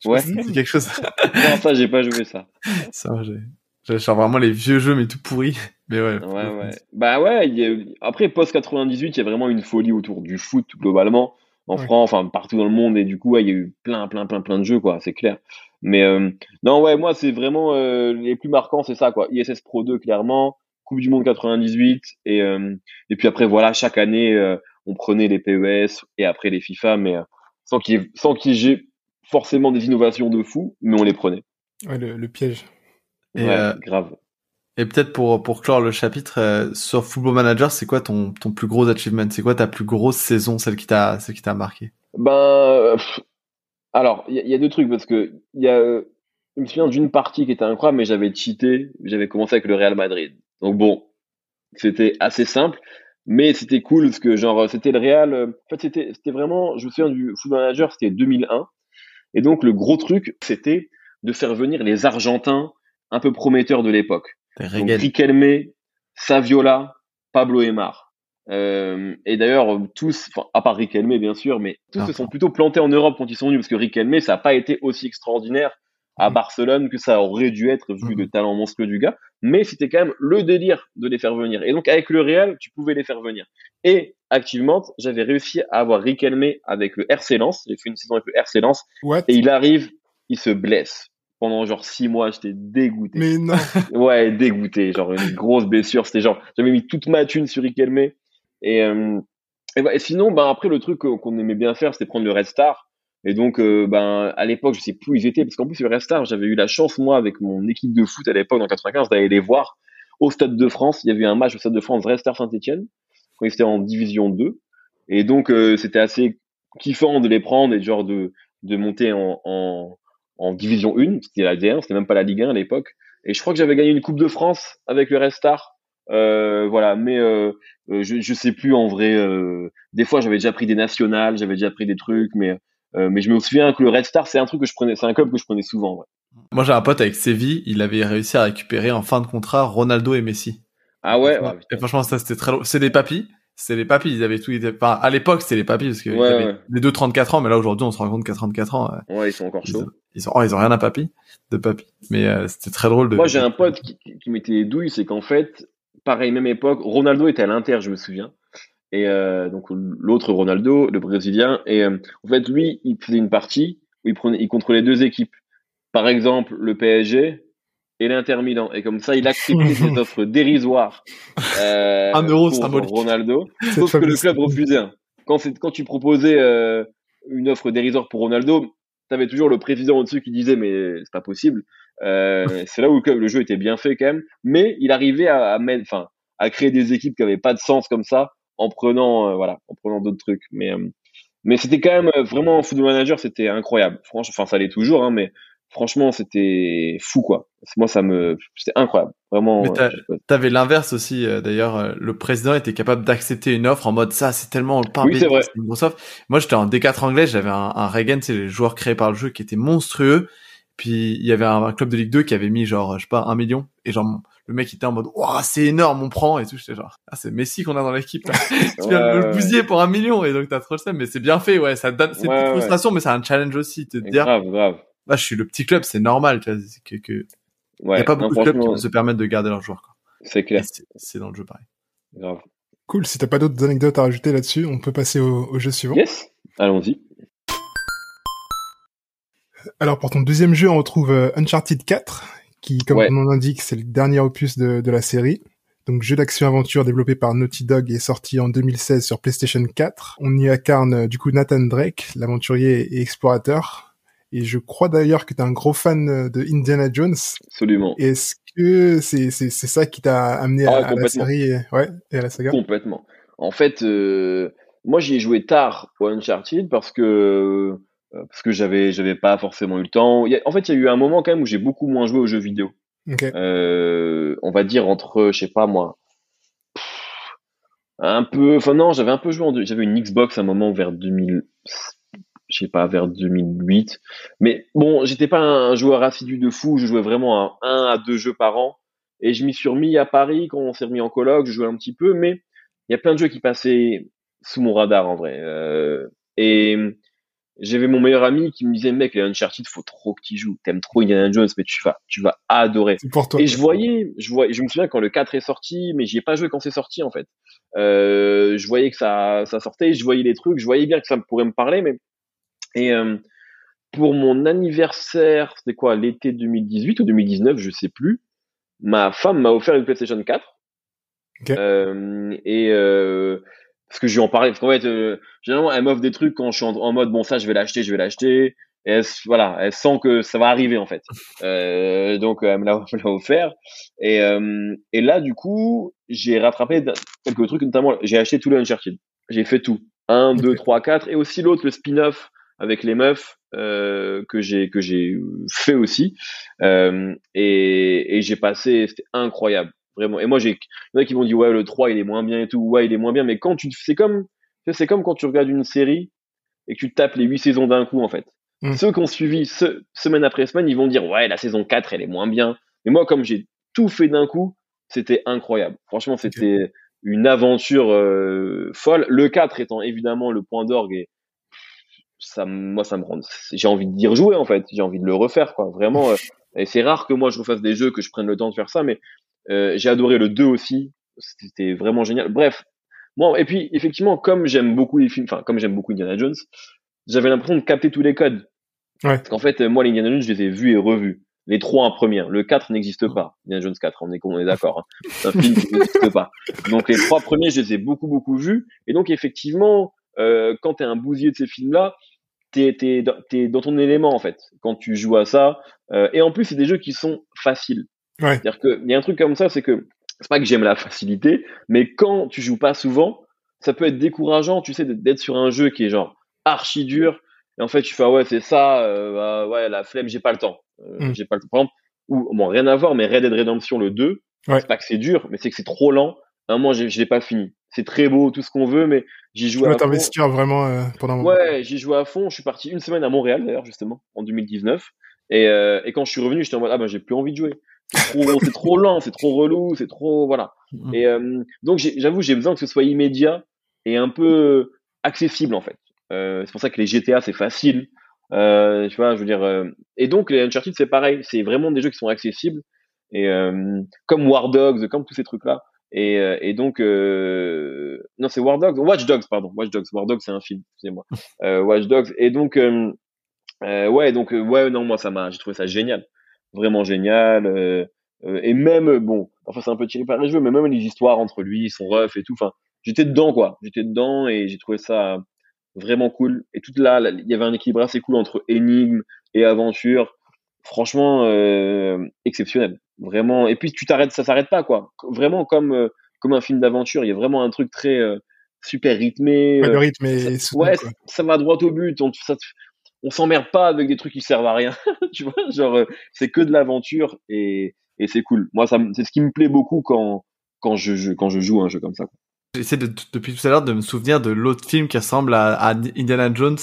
[SPEAKER 2] Je
[SPEAKER 3] Ouais.
[SPEAKER 2] dit quelque chose. (laughs)
[SPEAKER 3] Non, ça, j'ai pas joué ça.
[SPEAKER 2] ça, j'ai, genre vraiment les vieux jeux, mais tout pourris. Mais ouais.
[SPEAKER 3] Ouais, ouais. Bah ouais, il y a- après post 98, il y a vraiment une folie autour du foot globalement en
[SPEAKER 1] Ouais.
[SPEAKER 3] France, enfin partout dans le monde et du coup, ouais, il y a eu plein plein plein plein de jeux quoi, c'est clair. Mais euh, non, ouais, moi c'est vraiment euh, les plus marquants, c'est ça quoi. ISS Pro 2 clairement, Coupe du monde 98 et euh, et puis après voilà, chaque année on prenait les PES et après les FIFA mais sans qu'il y ait- sans qu'il y ait forcément des innovations de fou, mais on les prenait.
[SPEAKER 1] Ouais, le, le piège.
[SPEAKER 2] Et,
[SPEAKER 3] ouais, grave.
[SPEAKER 2] Et peut-être pour, pour clore le chapitre, euh, sur Football Manager, c'est quoi ton, ton plus gros achievement? C'est quoi ta plus grosse saison, celle qui t'a, celle qui t'a marqué?
[SPEAKER 3] Ben, euh, alors, il y, a- deux trucs parce que y a, je me souviens d'une partie qui était incroyable, mais j'avais cheaté. J'avais commencé avec le Real Madrid. Donc bon, c'était assez simple, mais c'était cool parce que genre c'était le Real. euh, En fait, c'était c'était vraiment. Je me souviens du Football Manager, c'était 2001, et donc le gros truc, c'était de faire venir les Argentins un peu prometteurs de l'époque. Donc. Riquelme, Saviola, Pablo Aymar. Euh, et d'ailleurs, tous, à part Riquelme bien sûr, mais tous
[SPEAKER 2] Ah,
[SPEAKER 3] se sont plutôt plantés en Europe quand ils sont venus, parce que Riquelme, ça n'a pas été aussi extraordinaire à
[SPEAKER 1] Mhm.
[SPEAKER 3] Barcelone que ça aurait dû être vu
[SPEAKER 2] Mhm.
[SPEAKER 3] le talent monstrueux du gars, mais c'était quand même le délire de les faire venir. Et donc avec le Real, tu pouvais les faire venir. Et activement, j'avais réussi à avoir Riquelme avec le RC Lens, j'ai fait une saison avec le RC Lens,
[SPEAKER 1] What?
[SPEAKER 3] Et il arrive, il se blesse. Pendant genre six mois, j'étais dégoûté.
[SPEAKER 1] Mais non. (laughs)
[SPEAKER 3] Ouais, dégoûté, genre une grosse blessure. C'était genre, j'avais mis toute ma thune sur Riquelme. Et, euh, et, bah, et sinon, ben après le truc euh, qu'on aimait bien faire, c'était prendre le Red Star. Et donc, euh, ben à l'époque, je sais plus où ils étaient, parce qu'en plus le Red Star, j'avais eu la chance moi avec mon équipe de foot à l'époque dans 95 d'aller les voir au Stade de France. Il y avait un match au Stade de France Red Star Saint-Étienne quand ils étaient en Division 2. Et donc euh, c'était assez kiffant de les prendre et genre de de monter en en, en Division 1. C'était la D1, c'était même pas la Ligue 1 à l'époque. Et je crois que j'avais gagné une Coupe de France avec le Red Star. Euh, voilà, mais euh, je, je sais plus en vrai. euh, des fois, j'avais déjà pris des nationales, j'avais déjà pris des trucs, mais mais je me souviens que le Red Star, c'est un truc que je prenais, c'est un club que je prenais souvent. Ouais.
[SPEAKER 2] Moi, j'ai un pote avec Séville, il avait réussi à récupérer en fin de contrat Ronaldo et Messi.
[SPEAKER 3] Ah ouais, ouais,
[SPEAKER 2] Et franchement, ça, c'était très drôle. C'est des papis. C'est les papis, ils avaient tout, enfin, à l'époque, c'était les papis, parce que
[SPEAKER 3] Ouais,
[SPEAKER 2] ils avaient
[SPEAKER 3] ouais.
[SPEAKER 2] les deux 34 ans, mais là, aujourd'hui, on se rend compte qu'à 34 ans, euh,
[SPEAKER 3] ouais, ils sont encore chauds.
[SPEAKER 2] ils ont, oh, ils ont rien à papy, de papy. Mais, euh, c'était très drôle de.
[SPEAKER 3] Moi, j'ai un pote qui, qui, qui m'était douille, c'est qu'en fait, pareil, même époque. Ronaldo était à l'Inter, je me souviens. Et euh, donc l'autre Ronaldo, le Brésilien. Et euh, en fait, lui, il faisait une partie où il, prenait, il contrôlait deux équipes. Par exemple, le PSG et l'Inter Milan. Et comme ça, il acceptait (laughs) des offres dérisoires.
[SPEAKER 2] Euh, un euro, un
[SPEAKER 3] Ronaldo. (laughs) Sauf que le club refusait. Quand, quand tu proposais euh, une offre dérisoire pour Ronaldo, tu avais toujours le président au-dessus qui disait mais c'est pas possible. Euh, (laughs) c'est là où le, jeu était bien fait quand même, mais il arrivait à, à mettre, enfin, à créer des équipes qui avaient pas de sens comme ça en prenant, euh, voilà, en prenant d'autres trucs. Mais mais c'était quand même vraiment football manager, c'était incroyable. Franchement, enfin ça l'est toujours, hein, mais franchement c'était fou quoi. Moi ça me, c'était incroyable, vraiment.
[SPEAKER 2] Mais t'avais l'inverse aussi. D'ailleurs, le président était capable d'accepter une offre en mode ça, c'est tellement
[SPEAKER 3] pas oui, vrai.
[SPEAKER 2] Microsoft. Moi j'étais en D4 anglais, j'avais un, un Reagan, c'est les joueurs créés par le jeu qui était monstrueux puis il y avait un, club de Ligue 2 qui avait mis genre, je sais pas, un million. Et genre, le mec était en mode, waouh, c'est énorme, on prend et tout. J'étais genre, ah, c'est Messi qu'on a dans l'équipe. (laughs) tu viens de le bousiller pour un million et donc t'as trop le seum. Mais c'est bien fait, ouais. Ça donne, c'est une frustration, mais c'est un challenge aussi. Te dire,
[SPEAKER 3] grave, grave.
[SPEAKER 2] Bah, je suis le petit club, c'est normal, tu vois. Que, que... Ouais, il y a pas beaucoup de clubs qui se permettent de garder leurs joueurs.
[SPEAKER 3] C'est clair.
[SPEAKER 2] C'est dans le jeu pareil.
[SPEAKER 3] Grave.
[SPEAKER 1] Cool. Si t'as pas d'autres anecdotes à rajouter là-dessus, on peut passer au, au jeu suivant.
[SPEAKER 3] Yes. Allons-y.
[SPEAKER 1] Alors pour ton deuxième jeu, on retrouve euh, Uncharted 4, qui, comme ouais. nom l'indique, c'est le dernier opus de, de la série. Donc jeu d'action-aventure développé par Naughty Dog et sorti en 2016 sur PlayStation 4. On y incarne euh, du coup Nathan Drake, l'aventurier et explorateur. Et je crois d'ailleurs que tu es un gros fan euh, de Indiana Jones.
[SPEAKER 3] Absolument.
[SPEAKER 1] Est-ce que c'est c'est c'est ça qui t'a amené ah, à, la série et, ouais, et à la saga?
[SPEAKER 3] Complètement. En fait, euh, moi j'y ai joué tard au Uncharted parce que euh, parce que j'avais j'avais pas forcément eu le temps. en fait, il y a eu un moment quand même où j'ai beaucoup moins joué aux jeux vidéo. Euh, on va dire entre, je sais pas moi, un peu. Enfin non, j'avais un peu joué. En, j'avais une Xbox à un moment vers 2000, je sais pas, vers 2008. Mais bon, j'étais pas un joueur assidu de fou. Je jouais vraiment à un à deux jeux par an. Et je m'y suis remis à Paris quand on s'est remis en colloque. Je jouais un petit peu, mais il y a plein de jeux qui passaient sous mon radar en vrai. Euh, et j'avais mon meilleur ami qui me disait mec les Uncharted faut trop que tu joues t'aimes trop Indiana Jones mais tu vas tu vas adorer
[SPEAKER 1] pour toi,
[SPEAKER 3] et je voyais je voyais je me souviens quand le 4 est sorti mais j'y ai pas joué quand c'est sorti en fait euh, je voyais que ça ça sortait je voyais les trucs je voyais bien que ça pourrait me parler mais et euh, pour mon anniversaire c'était quoi l'été 2018 ou 2019 je sais plus ma femme m'a offert une PlayStation 4 euh, et euh, parce que je lui en parlais parce qu'en fait euh, généralement elle m'offre des trucs quand je suis en, mode bon ça je vais l'acheter je vais l'acheter. Et elle, voilà elle sent que ça va arriver en fait. (laughs) Euh, donc elle (laughs) me l'a offert. Et euh, et là du coup j'ai rattrapé quelques trucs notamment j'ai acheté tout le Uncharted j'ai fait tout. 1 2 3 4 et aussi l'autre le spin-off avec les meufs euh, que j'ai que j'ai fait aussi euh, et, et j'ai passé c'était incroyable Vraiment. Et moi, j'ai, il y en a qui m'ont dit, ouais, le 3, il est moins bien et tout. Ouais, il est moins bien. Mais quand tu, c'est comme, c'est comme quand tu regardes une série et que tu tapes les 8 saisons d'un coup, en fait. Mm. Ceux qui ont suivi semaine après semaine, ils vont dire, ouais, la saison 4, elle est moins bien. Mais moi, comme j'ai tout fait d'un coup, c'était incroyable. Franchement, c'était une aventure euh, folle. Le 4 étant évidemment le point d'orgue et ça, moi, ça me rend, j'ai envie d'y rejouer, en fait. J'ai envie de le refaire, quoi. Vraiment. Euh, (laughs) et c'est rare que moi, je refasse des jeux, que je prenne le temps de faire ça, mais euh, j'ai adoré le 2 aussi. C'était vraiment génial. Bref. Bon, et puis, effectivement, comme j'aime beaucoup les films, enfin, comme j'aime beaucoup Indiana Jones, j'avais l'impression de capter tous les codes. Ouais. Parce qu'en fait, moi, les Indiana Jones, je les ai vus et revus. Les trois en première. Le 4 n'existe pas. Indiana Jones 4, on est, on est d'accord. Hein. C'est un film qui n'existe pas. Donc, les trois premiers, je les ai beaucoup, beaucoup vus. Et donc, effectivement, euh, quand t'es un bousier de ces films-là, t'es, t'es, t'es dans ton élément, en fait, quand tu joues à ça. Euh, et en plus, c'est des jeux qui sont faciles.
[SPEAKER 1] Ouais.
[SPEAKER 3] C'est-à-dire qu'il y a un truc comme ça, c'est que c'est pas que j'aime la facilité, mais quand tu joues pas souvent, ça peut être décourageant, tu sais, d'être sur un jeu qui est genre archi dur, et en fait tu fais ah ouais c'est ça, euh, bah, ouais la flemme, j'ai pas le temps, euh, mm. j'ai pas le temps. Par exemple, ou bon rien à voir, mais Red Dead Redemption le 2, ouais. c'est pas que c'est dur, mais c'est que c'est trop lent. Un moment, je l'ai pas fini. C'est très beau, tout ce qu'on veut, mais j'y joue. Tu
[SPEAKER 1] vas t'investir vraiment euh, pendant. Un.
[SPEAKER 3] Ouais, j'y joue à fond. Je suis parti une semaine à Montréal d'ailleurs justement en 2019, et, euh, et quand je suis revenu, j'étais en mode ah bah j'ai plus envie de jouer c'est trop, lent, c'est trop relou, c'est trop voilà. Mm. Et euh, donc j'avoue, j'ai besoin que ce soit immédiat et un peu accessible en fait. Euh, c'est pour ça que les GTA c'est facile. Euh, tu vois, je veux dire. Euh, et donc les Uncharted c'est pareil, c'est vraiment des jeux qui sont accessibles et euh, comme War Dogs, comme tous ces trucs là. Et, euh, et donc, euh, non, c'est War Dogs, Watch Dogs, pardon. Watch Dogs, War Dogs, c'est un film, excusez-moi. (laughs) Euh, Watch Dogs. Et donc, ouais, donc, ouais, non, moi, ça m'a, j'ai trouvé ça génial. Vraiment génial. et même, bon, enfin, c'est un peu tiré par les jeux, mais même les histoires entre lui, son ref et tout, enfin, j'étais dedans, quoi. J'étais dedans et j'ai trouvé ça vraiment cool. Et tout là, il y avait un équilibre assez cool entre énigme et aventure. Franchement, exceptionnel. Vraiment. Et puis tu t'arrêtes ça s'arrête pas quoi. Vraiment comme euh, comme un film d'aventure il y a vraiment un truc très euh, super rythmé
[SPEAKER 1] le euh, rythme est
[SPEAKER 3] ça, ouais ça va droit au but on ça, on s'emmerde pas avec des trucs qui servent à rien. (laughs) Tu vois genre c'est que de l'aventure et et c'est cool. Moi ça c'est ce qui me plaît beaucoup quand quand je, quand je joue un jeu comme ça
[SPEAKER 2] j'essaie de, depuis tout à l'heure de me souvenir de l'autre film qui ressemble à, à Indiana Jones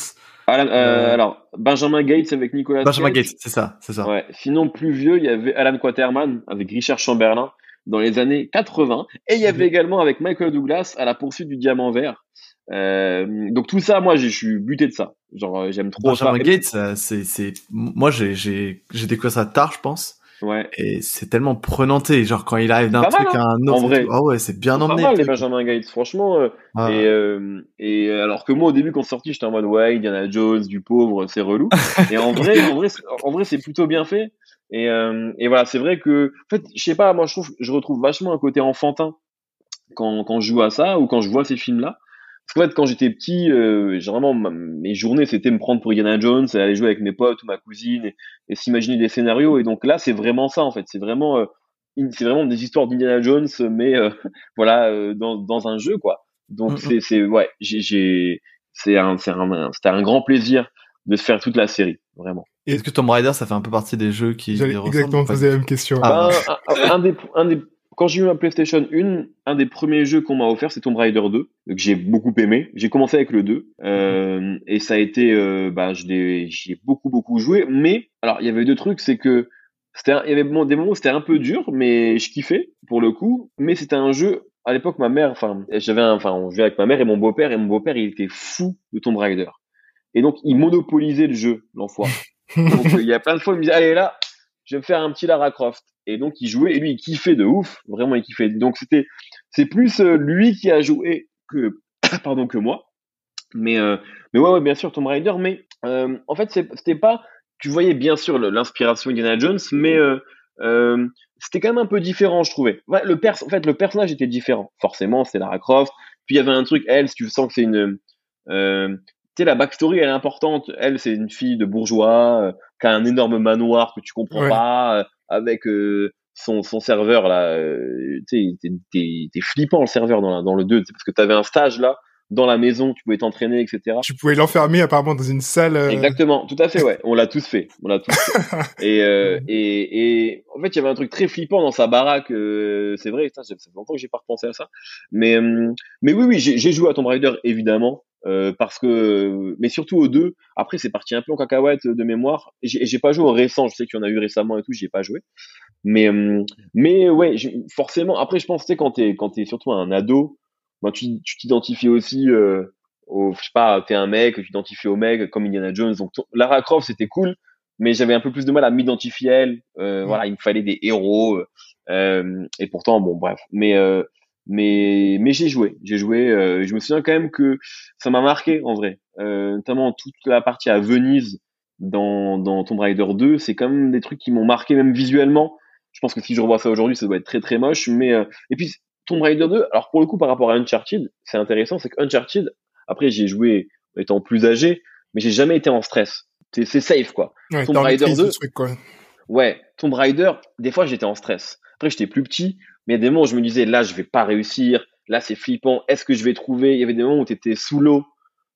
[SPEAKER 3] euh, euh, alors, Benjamin Gates avec Nicolas
[SPEAKER 2] Benjamin Gates, c'est ça, c'est ça.
[SPEAKER 3] Ouais. Sinon, plus vieux, il y avait Alan Quaterman avec Richard Chamberlain dans les années 80. Et il y avait également avec Michael Douglas à la poursuite du diamant vert. Euh, donc tout ça, moi, je suis buté de ça. Genre, j'aime trop
[SPEAKER 2] Benjamin Gates, c'est, c'est, moi, j'ai, j'ai, j'ai découvert ça tard, je pense.
[SPEAKER 3] Ouais.
[SPEAKER 2] Et c'est tellement prenanté, genre quand il arrive d'un truc à un autre.
[SPEAKER 3] En vrai.
[SPEAKER 2] Ah ouais, c'est bien emmené.
[SPEAKER 3] Pas mal les Benjamin Gates, franchement. Euh, ah. Et, euh, et alors que moi au début quand sorti, j'étais en mode ouais, Indiana Jones, du pauvre, c'est relou. et en vrai, en vrai, en vrai, c'est plutôt bien fait. Et, euh, et voilà, c'est vrai que, en fait, je sais pas, moi je trouve, je retrouve vachement un côté enfantin quand quand je joue à ça ou quand je vois ces films là. Parce qu'en fait, quand j'étais petit, euh, vraiment, mes journées, c'était me prendre pour Indiana Jones, aller jouer avec mes potes ou ma cousine et, s'imaginer des scénarios. Et donc là, c'est vraiment ça, en fait. C'est vraiment, euh, c'est vraiment des histoires d'Indiana Jones, mais euh, (laughs) voilà, euh, dans, dans un jeu, quoi. Donc mm, mm. c'est, c'est, ouais, j'ai, c'est un, c'est un, c'était un grand plaisir de se faire toute la série, vraiment.
[SPEAKER 2] Et est-ce que Tomb Raider, ça fait un peu partie des jeux qui
[SPEAKER 1] J'allais exactement poser la même question.
[SPEAKER 3] Ah, un, un, des, un des quand j'ai eu ma PlayStation 1, un des premiers jeux qu'on m'a offert, c'est Tomb Raider 2, que j'ai beaucoup aimé. J'ai commencé avec le 2, euh, et ça a été, euh, bah, j'ai beaucoup beaucoup joué. Mais alors, il y avait deux trucs, c'est que c'était, il y avait des moments où c'était un peu dur, mais je kiffais pour le coup. Mais c'était un jeu. À l'époque, ma mère, enfin, j'avais, enfin, on jouait avec ma mère et mon beau-père, et mon beau-père, il était fou de Tomb Raider. Et donc, il monopolisait le jeu, l'enfoiré. (laughs) donc, il y a plein de fois, il me disait, allez là, je vais me faire un petit Lara Croft. Et donc il jouait et lui il kiffait de ouf, vraiment il kiffait. Donc c'était c'est plus euh, lui qui a joué que (coughs) pardon que moi. Mais euh, mais ouais, ouais bien sûr Tomb Raider mais euh, en fait c'était pas tu voyais bien sûr l'inspiration Indiana Jones mais c'était quand même un peu différent je trouvais. Le pers en fait le personnage était différent. Forcément, c'est Lara Croft. Puis il y avait un truc elle si tu sens que c'est une tu sais la backstory elle est importante. Elle c'est une fille de bourgeois qui a un énorme manoir que tu comprends pas avec euh, son, son serveur là, euh, tu sais, t'es flippant le serveur dans, dans le 2, parce que t'avais un stage là, dans la maison, tu pouvais t'entraîner, etc.
[SPEAKER 1] Tu pouvais l'enfermer apparemment dans une salle. Euh,
[SPEAKER 3] Exactement, tout à fait, ouais. On l'a tous fait, on l'a tous fait. (laughs) et, euh, et, et en fait, il y avait un truc très flippant dans sa baraque. Euh, c'est vrai, ça, ça fait longtemps que j'ai pas repensé à ça. Mais, mais oui, oui, j'ai joué à Tomb Raider évidemment. Euh, parce que, mais surtout aux deux. Après, c'est parti un peu en cacahuète de mémoire. J'ai pas joué au récent. Je sais qu'il y en a eu récemment et tout. J'y ai pas joué. Mais, mais ouais, forcément. Après, je pense que quand t'es quand t'es surtout un ado, bah, tu t'identifies aussi euh, au, je sais pas, t'es un mec, tu t'identifies au mec comme Indiana Jones. Donc Lara Croft c'était cool, mais j'avais un peu plus de mal à m'identifier à elle. Euh, Voilà, il me fallait des héros. Euh, et pourtant, bon, bref. Mais euh, mais mais j'ai joué, j'ai joué. Euh, je me souviens quand même que ça m'a marqué en vrai, euh, notamment toute la partie à Venise dans dans Tomb Raider 2. C'est quand même des trucs qui m'ont marqué même visuellement. Je pense que si je revois ça aujourd'hui, ça doit être très très moche. Mais euh, et puis Tomb Raider 2, alors pour le coup par rapport à Uncharted, c'est intéressant, c'est que Uncharted, après j'ai joué étant plus âgé, mais j'ai jamais été en stress. C'est safe quoi.
[SPEAKER 1] Ouais, Tomb Raider 2, quoi.
[SPEAKER 3] ouais, Tomb Raider, des fois j'étais en stress. Après j'étais plus petit, mais il y a des moments où je me disais là je vais pas réussir, là c'est flippant, est-ce que je vais trouver? Il y avait des moments où tu étais sous l'eau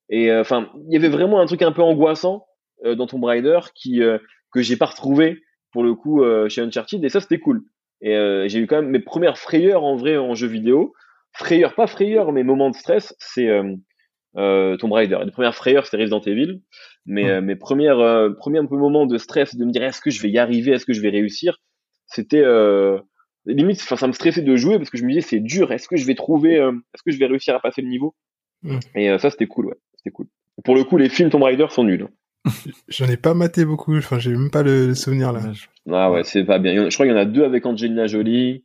[SPEAKER 3] et euh, enfin il y avait vraiment un truc un peu angoissant euh, dans Tomb Raider qui euh, que j'ai pas retrouvé pour le coup chez Uncharted et ça c'était cool. Et euh, j'ai eu quand même mes premières frayeurs en vrai en jeu vidéo. Frayeurs, pas frayeurs, mais moments de stress, c'est euh, euh, Tomb Raider. Les premières frayeurs, c'était Resident Evil. Mais euh, mes premières, euh, premiers moments de stress, de me dire est-ce que je vais y arriver, est-ce que je vais réussir, c'était euh, limite, enfin ça me stressait de jouer parce que je me disais c'est dur, est-ce que je vais trouver, est-ce que je vais réussir à passer le niveau Et ça c'était cool, ouais, c'était cool. Pour le coup, les films Tomb Raider sont nuls. (laughs)
[SPEAKER 1] J'en ai pas maté beaucoup, enfin j'ai même pas le, souvenir là.
[SPEAKER 3] Ah ouais, c'est pas bien. Je crois qu'il y en a deux avec Angelina Jolie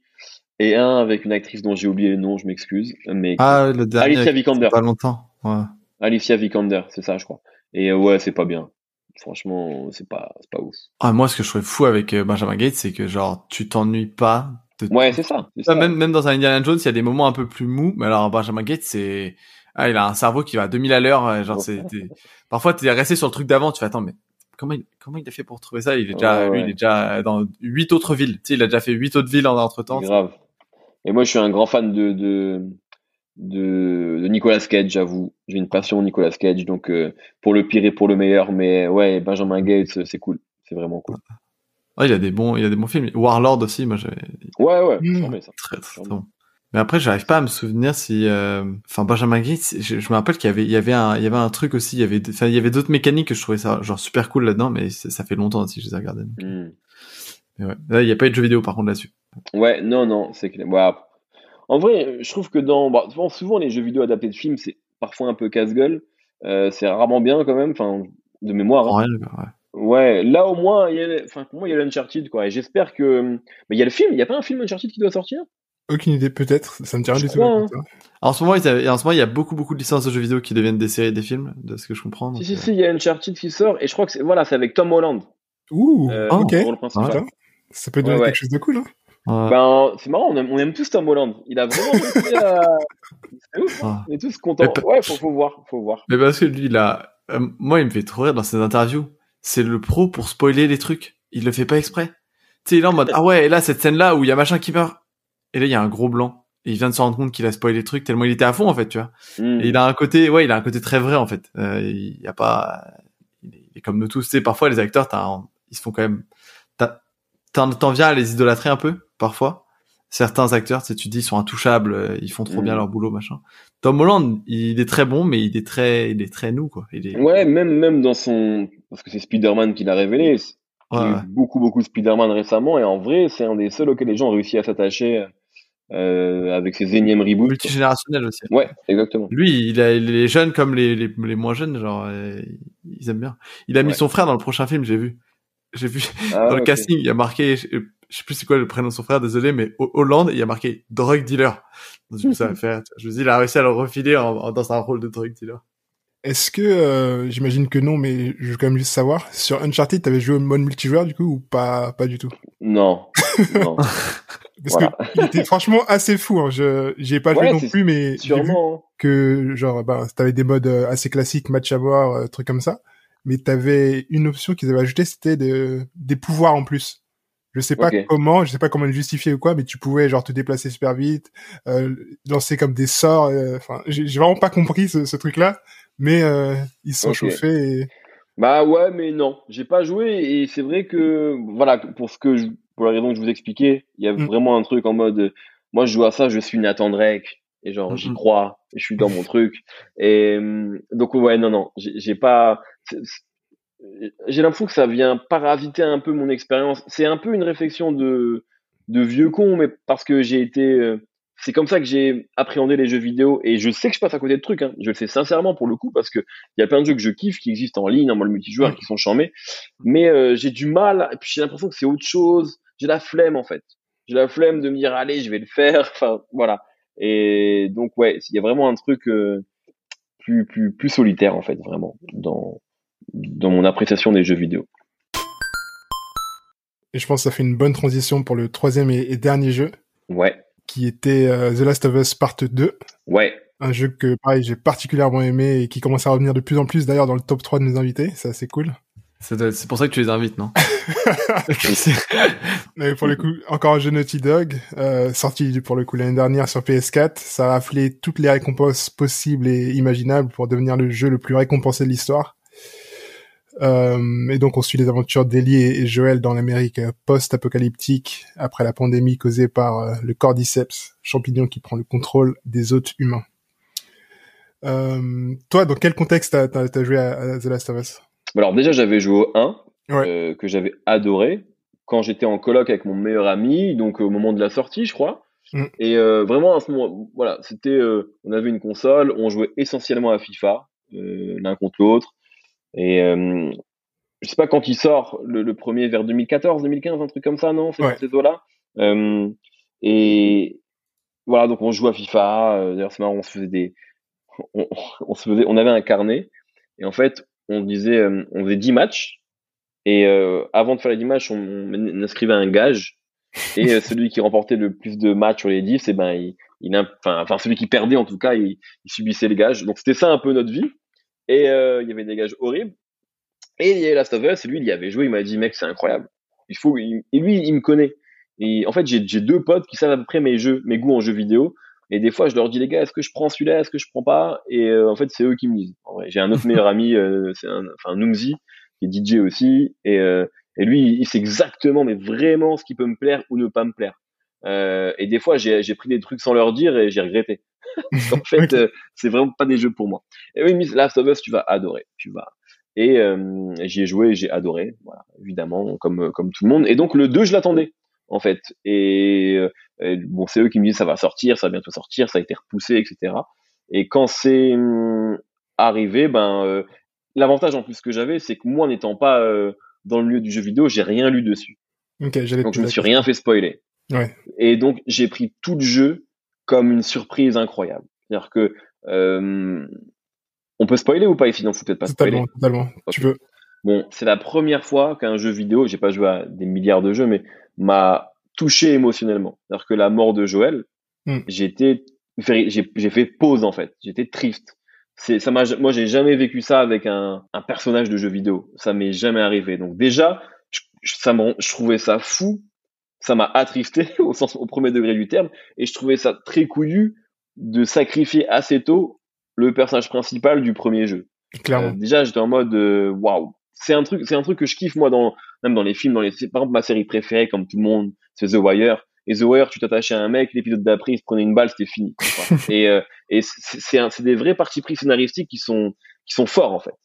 [SPEAKER 3] et un avec une actrice dont j'ai oublié le nom, je m'excuse. Mais
[SPEAKER 2] Ah, le dernier.
[SPEAKER 3] Alicia Vikander.
[SPEAKER 2] Pas longtemps. Ouais.
[SPEAKER 3] Alicia Vikander, c'est ça, je crois. Et euh, ouais, c'est pas bien. Franchement, c'est pas, c'est pas ouf.
[SPEAKER 2] Ah, moi, ce que je trouvais fou avec euh, Benjamin Gates, c'est que genre, tu t'ennuies pas
[SPEAKER 3] Ouais, c'est ça. c'est
[SPEAKER 2] Ça,
[SPEAKER 3] ça.
[SPEAKER 2] même, même dans un Indiana Jones, il y a des moments un peu plus mous. Mais alors, Benjamin Gates, c'est, ah, il a un cerveau qui va à 2000 à l'heure. Genre, c'est, t'es- parfois, t'es resté sur le truc d'avant. Tu fais, attends, mais comment il, comment il a fait pour trouver ça? Il est déjà,
[SPEAKER 3] Ouais,
[SPEAKER 2] lui,
[SPEAKER 3] ouais.
[SPEAKER 2] il est déjà dans huit autres villes. Tu sais, il a déjà fait huit autres villes en entre temps.
[SPEAKER 3] Grave. Et moi, je suis un grand fan de, de, de, de Nicolas Cage, j'avoue. J'ai une passion Nicolas Cage, donc euh, pour le pire et pour le meilleur. Mais ouais, Benjamin Gates, c'est cool. C'est vraiment cool.
[SPEAKER 2] Ouais, il a des bons, il a des bons films. Warlord aussi, moi, j'ai
[SPEAKER 3] Ouais, ouais,
[SPEAKER 1] Mm.
[SPEAKER 3] ça.
[SPEAKER 2] très, très, bon. Mais après, j'arrive pas à me souvenir si, euh, enfin, Benjamin Gates, je, je me rappelle qu'il y avait, il y avait un, il y avait un truc aussi, il y avait, enfin, il y avait d'autres mécaniques que je trouvais ça, genre, super cool là-dedans, mais ça fait longtemps aussi que je les ai regardés. donc.
[SPEAKER 3] Mm.
[SPEAKER 2] Mais ouais. Là, il y a pas eu de jeux vidéo, par contre, là-dessus.
[SPEAKER 3] Ouais, non, non, c'est clair. Bah, en vrai, je trouve que dans, bah, souvent, souvent, les jeux vidéo adaptés de films, c'est parfois un peu casse-gueule. Euh, c'est rarement bien quand même, enfin, de mémoire. hein.
[SPEAKER 2] En réel, ouais.
[SPEAKER 3] Ouais, là au moins, il y a, enfin, pour moi, il y a l'Uncharted, quoi. Et j'espère que, mais il y a le film, il y a pas un film Uncharted qui doit sortir?
[SPEAKER 1] Aucune idée, peut-être. Ça me
[SPEAKER 3] Je
[SPEAKER 1] du tout.
[SPEAKER 3] hein.
[SPEAKER 1] hein.
[SPEAKER 2] En ce moment, avaient- en ce moment, il y a beaucoup, beaucoup de licences de jeux vidéo qui deviennent des séries et des films, de ce que je comprends.
[SPEAKER 3] Si,
[SPEAKER 2] donc,
[SPEAKER 3] si,
[SPEAKER 2] euh,
[SPEAKER 3] si, il y a Uncharted qui sort, et je crois que c'est, voilà, c'est avec Tom Holland.
[SPEAKER 1] Ouh,
[SPEAKER 3] euh,
[SPEAKER 1] ok.
[SPEAKER 3] pour le principal.
[SPEAKER 1] Putain, Ça peut donner
[SPEAKER 3] Ouais, ouais.
[SPEAKER 1] quelque chose de cool. Hein.
[SPEAKER 2] ouais.
[SPEAKER 3] Ben, c'est marrant, on aime, on aime tous Tom Holland. Il a vraiment réussi à, (laughs) c'est ouf, hein.
[SPEAKER 2] Ah.
[SPEAKER 3] On est tous contents. Ouais, faut, faut voir, faut voir.
[SPEAKER 2] Mais parce que lui, il a, euh, moi, il me fait trop rire dans ses interviews. C'est le pro pour spoiler les trucs. Il le fait pas exprès. Tu sais, il est en mode, ah ouais, et là, cette scène-là où il y a machin qui meurt. Et là, il y a un gros blanc. Et il vient de se rendre compte qu'il a spoilé les trucs tellement il était à fond, en fait, tu vois.
[SPEAKER 3] Mm.
[SPEAKER 2] Et il a un côté, ouais, il a un côté très vrai, en fait. Euh, il y a pas, il est, comme nous tous. Tu sais, parfois, les acteurs, t'as ils se font quand même, t'en, viens à les idolâtrer un peu, parfois. Certains acteurs, tu sais, tu te dis, ils sont intouchables, euh, ils font trop bien leur boulot, machin. Tom Holland, il est très bon, mais il est très, il est très nous, quoi. Il est,
[SPEAKER 3] Ouais, même, même dans son, parce que c'est Spider-Man qui l'a révélé. Il y a eu beaucoup, beaucoup de Spider-Man récemment, et en vrai, c'est un des seuls auxquels les gens ont réussi à s'attacher, euh, avec ses énièmes reboots.
[SPEAKER 2] multigénérationnel aussi.
[SPEAKER 3] Ouais, exactement.
[SPEAKER 2] Lui, il a les jeunes comme les, les, les moins jeunes, genre, euh, ils aiment bien. Il a mis son frère dans le prochain film, j'ai vu. J'ai vu
[SPEAKER 3] Ah, (laughs)
[SPEAKER 2] dans le casting, il y a marqué, je, je sais plus c'est quoi le prénom de son frère, désolé, mais Ho- Hollande, il y a marqué drug dealer. Donc. Je me dis, il a réussi à le refiler en, en- dans un rôle de drug dealer.
[SPEAKER 1] Est-ce que, euh, j'imagine que non, mais je veux quand même juste savoir, sur Uncharted, t'avais joué au mode multijoueur du coup ou pas, pas du tout?
[SPEAKER 3] Non. (laughs) non.
[SPEAKER 1] Parce
[SPEAKER 3] Voilà.
[SPEAKER 1] que il était franchement assez fou. Hein. Je, j'y ai pas
[SPEAKER 3] Ouais,
[SPEAKER 1] joué non plus, mais j'ai
[SPEAKER 3] Sûrement. hein.
[SPEAKER 1] que genre, bah, t'avais des modes euh, assez classiques, match à boire, euh, trucs comme ça. Mais t'avais une option qu'ils avaient ajoutée, c'était de, des pouvoirs en plus. Je sais pas comment, je sais pas comment le justifier ou quoi, mais tu pouvais genre te déplacer super vite, euh, lancer comme des sorts. euh, Enfin, j'ai j'ai vraiment pas compris ce, ce truc-là, mais euh, ils se sont chauffés. Et...
[SPEAKER 3] Bah ouais, mais non, j'ai pas joué et c'est vrai que voilà pour ce que je, pour la raison que je vous expliquais, il y a
[SPEAKER 1] Mm.
[SPEAKER 3] vraiment un truc en mode moi je joue à ça, je suis Nathan Drake et genre j'y crois je suis dans mon truc et euh, donc ouais non non, j'ai pas j'ai l'impression que ça vient parasiter un peu mon expérience. C'est un peu une réflexion de de vieux con mais parce que j'ai été euh, c'est comme ça que j'ai appréhendé les jeux vidéo et je sais que je passe à côté de trucs hein. Je le sais sincèrement pour le coup parce que il y a plein de jeux que je kiffe qui existent en ligne, en mode multijoueur,
[SPEAKER 1] Mm.
[SPEAKER 3] qui sont charmés. Mais euh, j'ai du mal, et puis j'ai l'impression que c'est autre chose. J'ai la flemme en fait. J'ai la flemme de me dire allez, je vais le faire. (laughs) Enfin voilà. Et donc ouais, il y a vraiment un truc euh, plus plus plus solitaire en fait, vraiment dans dans mon appréciation des jeux vidéo.
[SPEAKER 1] et je pense que ça fait une bonne transition pour le troisième et, et dernier jeu,
[SPEAKER 3] Ouais,
[SPEAKER 1] qui était euh, The Last of Us Part 2.
[SPEAKER 3] ouais,
[SPEAKER 1] Un jeu que, pareil, j'ai particulièrement aimé et qui commence à revenir de plus en plus d'ailleurs dans le top 3 de nos invités. C'est assez cool.
[SPEAKER 2] C'est pour ça que tu les invites, non? (laughs) (laughs)
[SPEAKER 1] Mais pour le coup, encore un jeu Naughty Dog, euh, sorti pour le coup l'année dernière sur PS4. Ça a raflé toutes les récompenses possibles et imaginables pour devenir le jeu le plus récompensé de l'histoire. Euh, et donc on suit les aventures d'Ellie et et Joël dans l'Amérique post-apocalyptique après la pandémie causée par euh, le cordyceps, champignon qui prend le contrôle des hôtes humains. Euh, toi, dans quel contexte t'as t'as- t'as joué à, à The Last of Us?
[SPEAKER 3] Alors déjà j'avais joué au 1
[SPEAKER 1] Ouais.
[SPEAKER 3] euh, que j'avais adoré quand j'étais en coloc avec mon meilleur ami, donc au moment de la sortie, je crois.
[SPEAKER 1] Mm.
[SPEAKER 3] Et euh, vraiment à ce moment, voilà, c'était, euh, on avait une console, on jouait essentiellement à FIFA, euh, l'un contre l'autre. Et euh, je sais pas quand il sort le, le premier vers 2014, 2015, un truc comme ça, non C'est
[SPEAKER 1] Ouais.
[SPEAKER 3] ces eaux-là. Euh, Et voilà, donc on joue à FIFA. D'ailleurs, c'est marrant, on se faisait des, on, se faisait, on avait un carnet et en fait, on disait, on faisait 10 matchs et avant de faire les 10 matchs, on, on inscrivait un gage et celui qui remportait le plus de matchs sur les 10, et eh ben il, il enfin, enfin celui qui perdait en tout cas, il, il subissait les gages. Donc c'était ça un peu notre vie. Et il y avait des gages horribles. Et il y avait Last of Us, et lui, il y avait joué, il m'a dit, mec, c'est incroyable. Il faut, et lui, il me connaît. Et en fait, j'ai deux potes qui savent à peu près mes jeux, mes goûts en jeux vidéo. Et des fois, je leur dis, les gars, est-ce que je prends celui-là, est-ce que je prends pas? Et euh, en fait, c'est eux qui me disent. J'ai un autre meilleur ami, euh, c'est un, enfin, Numzi, qui est DJ aussi. Euh, et lui, il sait exactement, mais vraiment, ce qui peut me plaire ou ne pas me plaire. Et des fois, j'ai pris des trucs sans leur dire et j'ai regretté. (laughs) en fait, c'est vraiment pas des jeux pour moi. Et oui, Last of Us, tu vas adorer. Tu vas. Et j'y ai joué, j'ai adoré, voilà, évidemment, comme comme tout le monde. Et donc le 2, je l'attendais en fait. Euh, et, bon, c'est eux qui me disent ça va sortir, ça va bientôt sortir, ça a été repoussé, etc. Et quand c'est hum, arrivé, ben euh, l'avantage en plus que j'avais, c'est que moi n'étant pas euh, dans le milieu du jeu vidéo, j'ai rien lu dessus. donc je me suis rien fait spoiler.
[SPEAKER 1] Ouais.
[SPEAKER 3] Et donc j'ai pris tout le jeu comme une surprise incroyable. C'est-à-dire que on peut spoiler ou pas ici Non, faut peut-être pas
[SPEAKER 1] totalement, Totalement, Tu peux.
[SPEAKER 3] Bon, c'est la première fois qu'un jeu vidéo, j'ai pas joué à des milliards de jeux, mais m'a touché émotionnellement. C'est-à-dire que la mort de Joël, mm. j'étais, j'ai fait pause en fait. J'étais triste. C'est, ça m'a, moi j'ai jamais vécu ça avec un, un personnage de jeu vidéo. Ça m'est jamais arrivé. Donc déjà, je, ça je trouvais ça fou. Ça m'a attristé (laughs) au sens, au premier degré du terme, et je trouvais ça très couillu de sacrifier assez tôt le personnage principal du premier jeu.
[SPEAKER 1] Clairement.
[SPEAKER 3] Euh, déjà, j'étais en mode euh, waouh c'est un truc, c'est un truc que je kiffe moi dans même dans les films, dans les par exemple ma série préférée comme tout le monde, c'est The Wire. Et The Wire, tu t'attachais à un mec, l'épisode d'après, il se prenait une balle, c'était fini. (laughs) et euh, et c'est c'est des vrais partis pris scénaristiques qui sont qui sont forts en fait.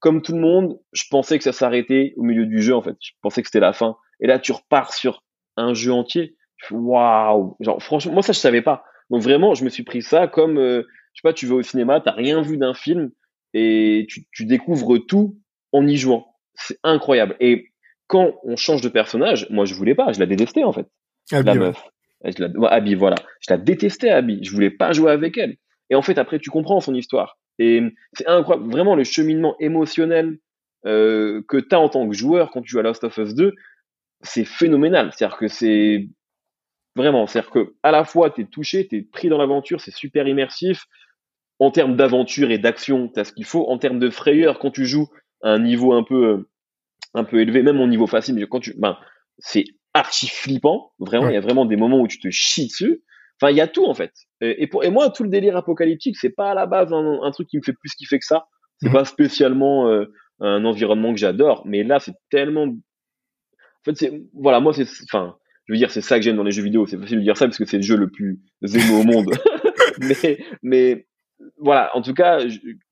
[SPEAKER 3] Comme tout le monde, je pensais que ça s'arrêtait au milieu du jeu en fait. Je pensais que c'était la fin. Et là, tu repars sur un jeu entier. Waouh Genre franchement, moi ça je savais pas. Donc vraiment, je me suis pris ça comme euh, je sais pas, tu vas au cinéma, t'as rien vu d'un film et tu, tu découvres tout en y jouant. C'est incroyable. Et quand on change de personnage, moi je voulais pas, je la détestais en fait. la meuf. Je la, Abby, voilà. Je la détestais Abby. Je voulais pas jouer avec elle. Et en fait après tu comprends son histoire. Et c'est incroyable, vraiment le cheminement émotionnel euh, que tu as en tant que joueur quand tu joues à Last of Us 2, c'est phénoménal. C'est-à-dire que c'est vraiment, c'est-à-dire que à la fois tu es touché, tu es pris dans l'aventure, c'est super immersif. En termes d'aventure et d'action, tu as ce qu'il faut. En termes de frayeur, quand tu joues, un niveau un peu euh, un peu élevé, même au niveau facile, mais quand tu, ben, c'est archi flippant. Vraiment, il y a vraiment des moments où tu te chies dessus. Enfin, il y a tout en fait. Et, pour, et moi, tout le délire apocalyptique, c'est pas à la base un, truc qui me fait plus kiffer que ça. C'est mhm. pas spécialement euh, un environnement que j'adore, mais là, c'est tellement. En fait, c'est voilà, moi, c'est, enfin, je veux dire, c'est ça que j'aime dans les jeux vidéo. C'est facile de dire ça parce que c'est le jeu le plus émo au monde. (laughs) (laughs) mais, mais voilà, en tout cas,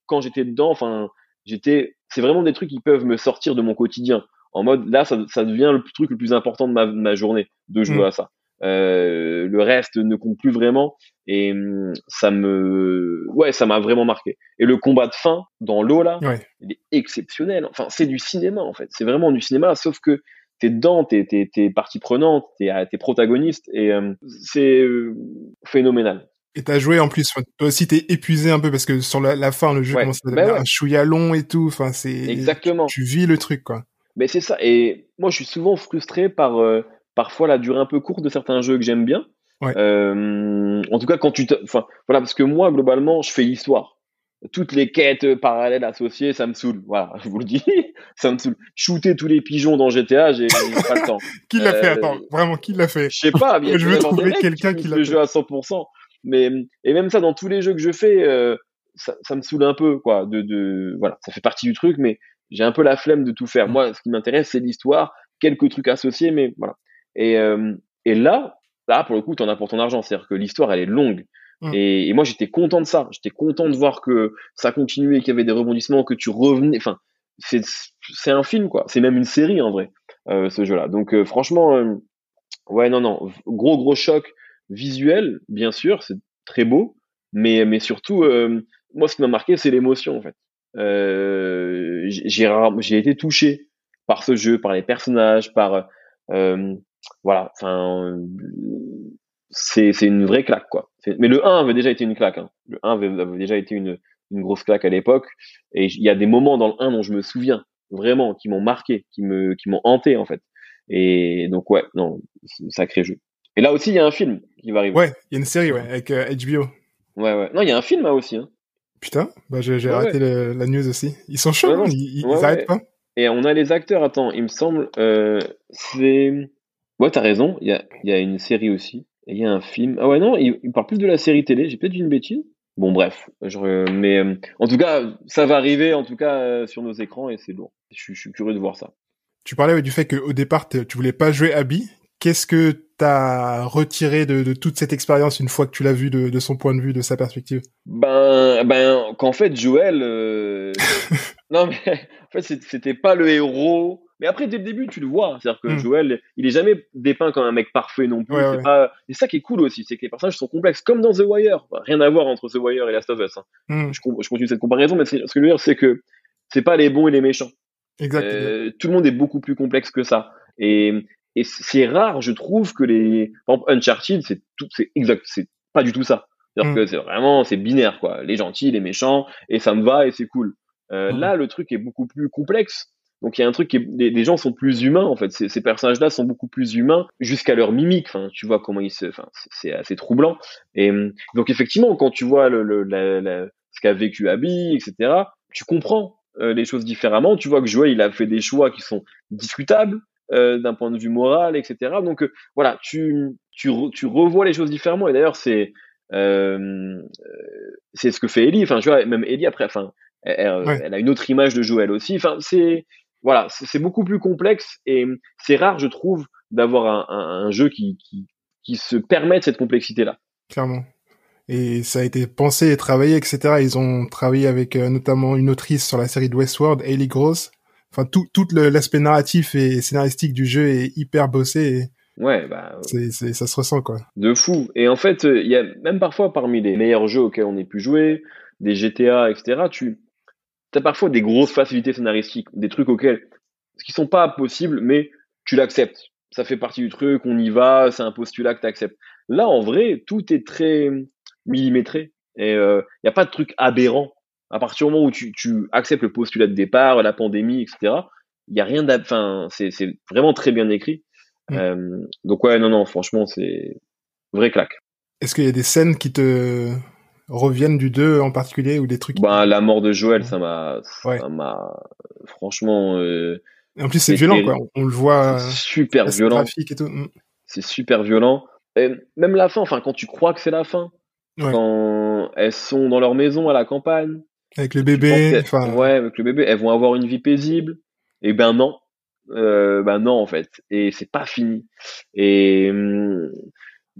[SPEAKER 3] quand j'étais dedans, enfin, j'étais c'est vraiment des trucs qui peuvent me sortir de mon quotidien. En mode, là, ça, ça devient le truc le plus important de ma, ma journée, de jouer mm. à ça. Euh, le reste ne compte plus vraiment et hum, ça me ouais ça m'a vraiment marqué et le combat de fin dans l'eau là il est exceptionnel enfin c'est du cinéma en fait c'est vraiment du cinéma sauf que t'es dedans t'es t'es partie prenante t'es t'es protagoniste et hum, c'est euh, phénoménal
[SPEAKER 1] et t'as joué en plus, toi aussi t'es épuisé un peu parce que sur la, fin le jeu commence à devenir un chouïa long et tout. Enfin c'est
[SPEAKER 3] exactement.
[SPEAKER 1] Tu, vis le truc quoi.
[SPEAKER 3] Mais c'est ça. Et moi je suis souvent frustré par euh, parfois la durée un peu courte de certains jeux que j'aime bien. Euh, en tout cas quand tu, enfin voilà parce que moi globalement je fais l'histoire. Toutes les quêtes parallèles associées, ça me saoule. Voilà, je vous le dis, (laughs) ça me saoule. Shooter tous les pigeons dans GTA, j'ai pas le temps. (laughs)
[SPEAKER 1] qui l'a fait? Euh, Attends, vraiment, qui l'a fait?
[SPEAKER 3] Je sais pas. (laughs)
[SPEAKER 1] je veux trouver quelqu'un qui l'a fait. Le
[SPEAKER 3] jeu à 100%. Mais et même ça dans tous les jeux que je fais, euh, ça, ça, me saoule un peu quoi. De, de voilà, ça fait partie du truc, mais j'ai un peu la flemme de tout faire. Moi, ce qui m'intéresse, c'est l'histoire, quelques trucs associés, mais voilà. Et euh, et là, là pour le coup, t'en as pour ton argent. C'est-à-dire que l'histoire, elle est longue. Mm. Et, et, moi, j'étais content de ça. J'étais content de voir que ça continuait, qu'il y avait des rebondissements, que tu revenais. Enfin, c'est un film quoi. C'est même une série en vrai, euh, ce jeu-là. Donc euh, franchement, euh, ouais non non, gros gros choc visuel, bien sûr, c'est très beau, mais, mais surtout, euh, moi, ce qui m'a marqué, c'est l'émotion, en fait. Euh, j'ai été touché par ce jeu, par les personnages, par euh, voilà, enfin, c'est c'est une vraie claque quoi. Mais le 1 avait déjà été une claque. Hein. Le 1 avait, avait déjà été une une grosse claque à l'époque. Et il y a des moments dans le 1 dont je me souviens vraiment qui m'ont marqué, qui me qui m'ont hanté en fait. Et donc ouais, non, sacré jeu. Et là aussi il y a un film qui va arriver.
[SPEAKER 1] Ouais, il y a une série, ouais, avec euh, HBO.
[SPEAKER 3] Ouais ouais. Non, il y a un film là aussi. Hein.
[SPEAKER 1] Putain, bah j'ai
[SPEAKER 3] Ouais,
[SPEAKER 1] raté le- la news aussi. Ils sont chauds,
[SPEAKER 3] Ouais, non,
[SPEAKER 1] hein, ils, ils arrêtent pas.
[SPEAKER 3] Et on a les acteurs. Attends, il me semble, euh, c'est. Ouais, t'as raison. Il y a, il y a une série aussi. Et il y a un film. Ah ouais, non, il, il parle plus de la série télé. J'ai peut-être dit une bêtise. Bon, bref. Je, mais euh, en tout cas, ça va arriver, en tout cas, euh, sur nos écrans et c'est lourd. Je, suis- je suis curieux de voir ça.
[SPEAKER 1] Tu parlais ouais, du fait qu'au départ, tu voulais pas jouer Abby. Qu'est-ce que t'as retiré de, de toute cette expérience une fois que tu l'as vu de, de son point de vue, de sa perspective?
[SPEAKER 3] Ben, ben, qu'en fait, Joël. euh, (laughs) non, mais en fait, c'était pas le héros. Mais après, dès le début, tu le vois. C'est-à-dire que
[SPEAKER 1] Mm.
[SPEAKER 3] Joël, il est jamais dépeint comme un mec parfait non plus.
[SPEAKER 1] Ouais,
[SPEAKER 3] c'est
[SPEAKER 1] ouais.
[SPEAKER 3] pas... Et ça qui est cool aussi, c'est que les personnages sont complexes, comme dans The Wire. Enfin, rien à voir entre The Wire et Last of Us. hein.
[SPEAKER 1] Hmm,
[SPEAKER 3] Je, continue cette comparaison, mais ce que je veux dire, c'est que c'est pas les bons et les méchants.
[SPEAKER 1] Exact.
[SPEAKER 3] Euh, tout le monde est beaucoup plus complexe que ça. Et, et c'est rare, je trouve, que les. Par exemple, Uncharted, c'est tout, c'est exact, c'est pas du tout ça. C'est-à-dire
[SPEAKER 1] Mm.
[SPEAKER 3] que c'est vraiment, c'est binaire, quoi. Les gentils, les méchants, et ça me va et c'est cool. Euh,
[SPEAKER 1] Mm.
[SPEAKER 3] Là, le truc est beaucoup plus complexe. Donc il y a un truc qui est, les, les gens sont plus humains en fait. Ces, ces personnages-là sont beaucoup plus humains jusqu'à leur mimique. Enfin, tu vois comment ils se, enfin, c'est- assez troublant. Et hum, donc effectivement, quand tu vois le, le- la- la- ce qu'a vécu Abby, etc., tu comprends euh, les choses différemment. Tu vois que Joël, il a fait des choix qui sont discutables euh, d'un point de vue moral, etc. Donc euh, voilà, tu tu, re- tu revois les choses différemment. Et d'ailleurs, c'est c'est ce que fait Ellie. Enfin, tu vois, même Ellie après, enfin, elle, elle-
[SPEAKER 1] Ouais.
[SPEAKER 3] elle a une autre image de Joël aussi. Enfin, c'est voilà, c'est beaucoup plus complexe et c'est rare, je trouve, d'avoir un, un, un jeu qui, qui qui se permette cette complexité-là.
[SPEAKER 1] clairement. Et ça a été pensé et travaillé, etc. Ils ont travaillé avec euh, notamment une autrice sur la série de Westworld, Hayley Gross. Enfin, tout, l'aspect narratif et scénaristique du jeu est hyper bossé
[SPEAKER 3] Ouais, bah
[SPEAKER 1] et c'est, ça se ressent, quoi.
[SPEAKER 3] de fou. Et en fait, euh, il y a même parfois parmi les meilleurs jeux auxquels on ait pu jouer, des GTA, etc. Tu as parfois des grosses facilités scénaristiques, des trucs auxquels qui sont pas possibles, mais tu l'acceptes. Ça fait partie du truc, on y va, c'est un postulat que tu acceptes. Là, en vrai, tout est très millimétré et il euh, n'y a pas de truc aberrant. À partir du moment où tu, tu acceptes le postulat de départ, la pandémie, etc., il y a rien. Enfin, c'est c'est vraiment très bien écrit.
[SPEAKER 1] Mm.
[SPEAKER 3] Euh, donc ouais, non, non, franchement, c'est vrai claque.
[SPEAKER 1] Est-ce qu'il y a des scènes qui te reviennent du 2 en particulier ou des trucs
[SPEAKER 3] Bah, la mort de Joël, ça m'a,
[SPEAKER 1] Ouais.
[SPEAKER 3] ça m'a, franchement, euh,
[SPEAKER 1] En plus, c'est violent, quoi. On le voit, euh,
[SPEAKER 3] super violent.
[SPEAKER 1] graphique et tout. Mm.
[SPEAKER 3] C'est super violent. Et même la fin, enfin, quand tu crois que c'est la fin,
[SPEAKER 1] Ouais.
[SPEAKER 3] quand elles sont dans leur maison à la campagne,
[SPEAKER 1] Avec le bébé, enfin,
[SPEAKER 3] ouais, avec le bébé, elles vont avoir une vie paisible. Et ben non, euh, ben non en fait. Et c'est pas fini. Et hum,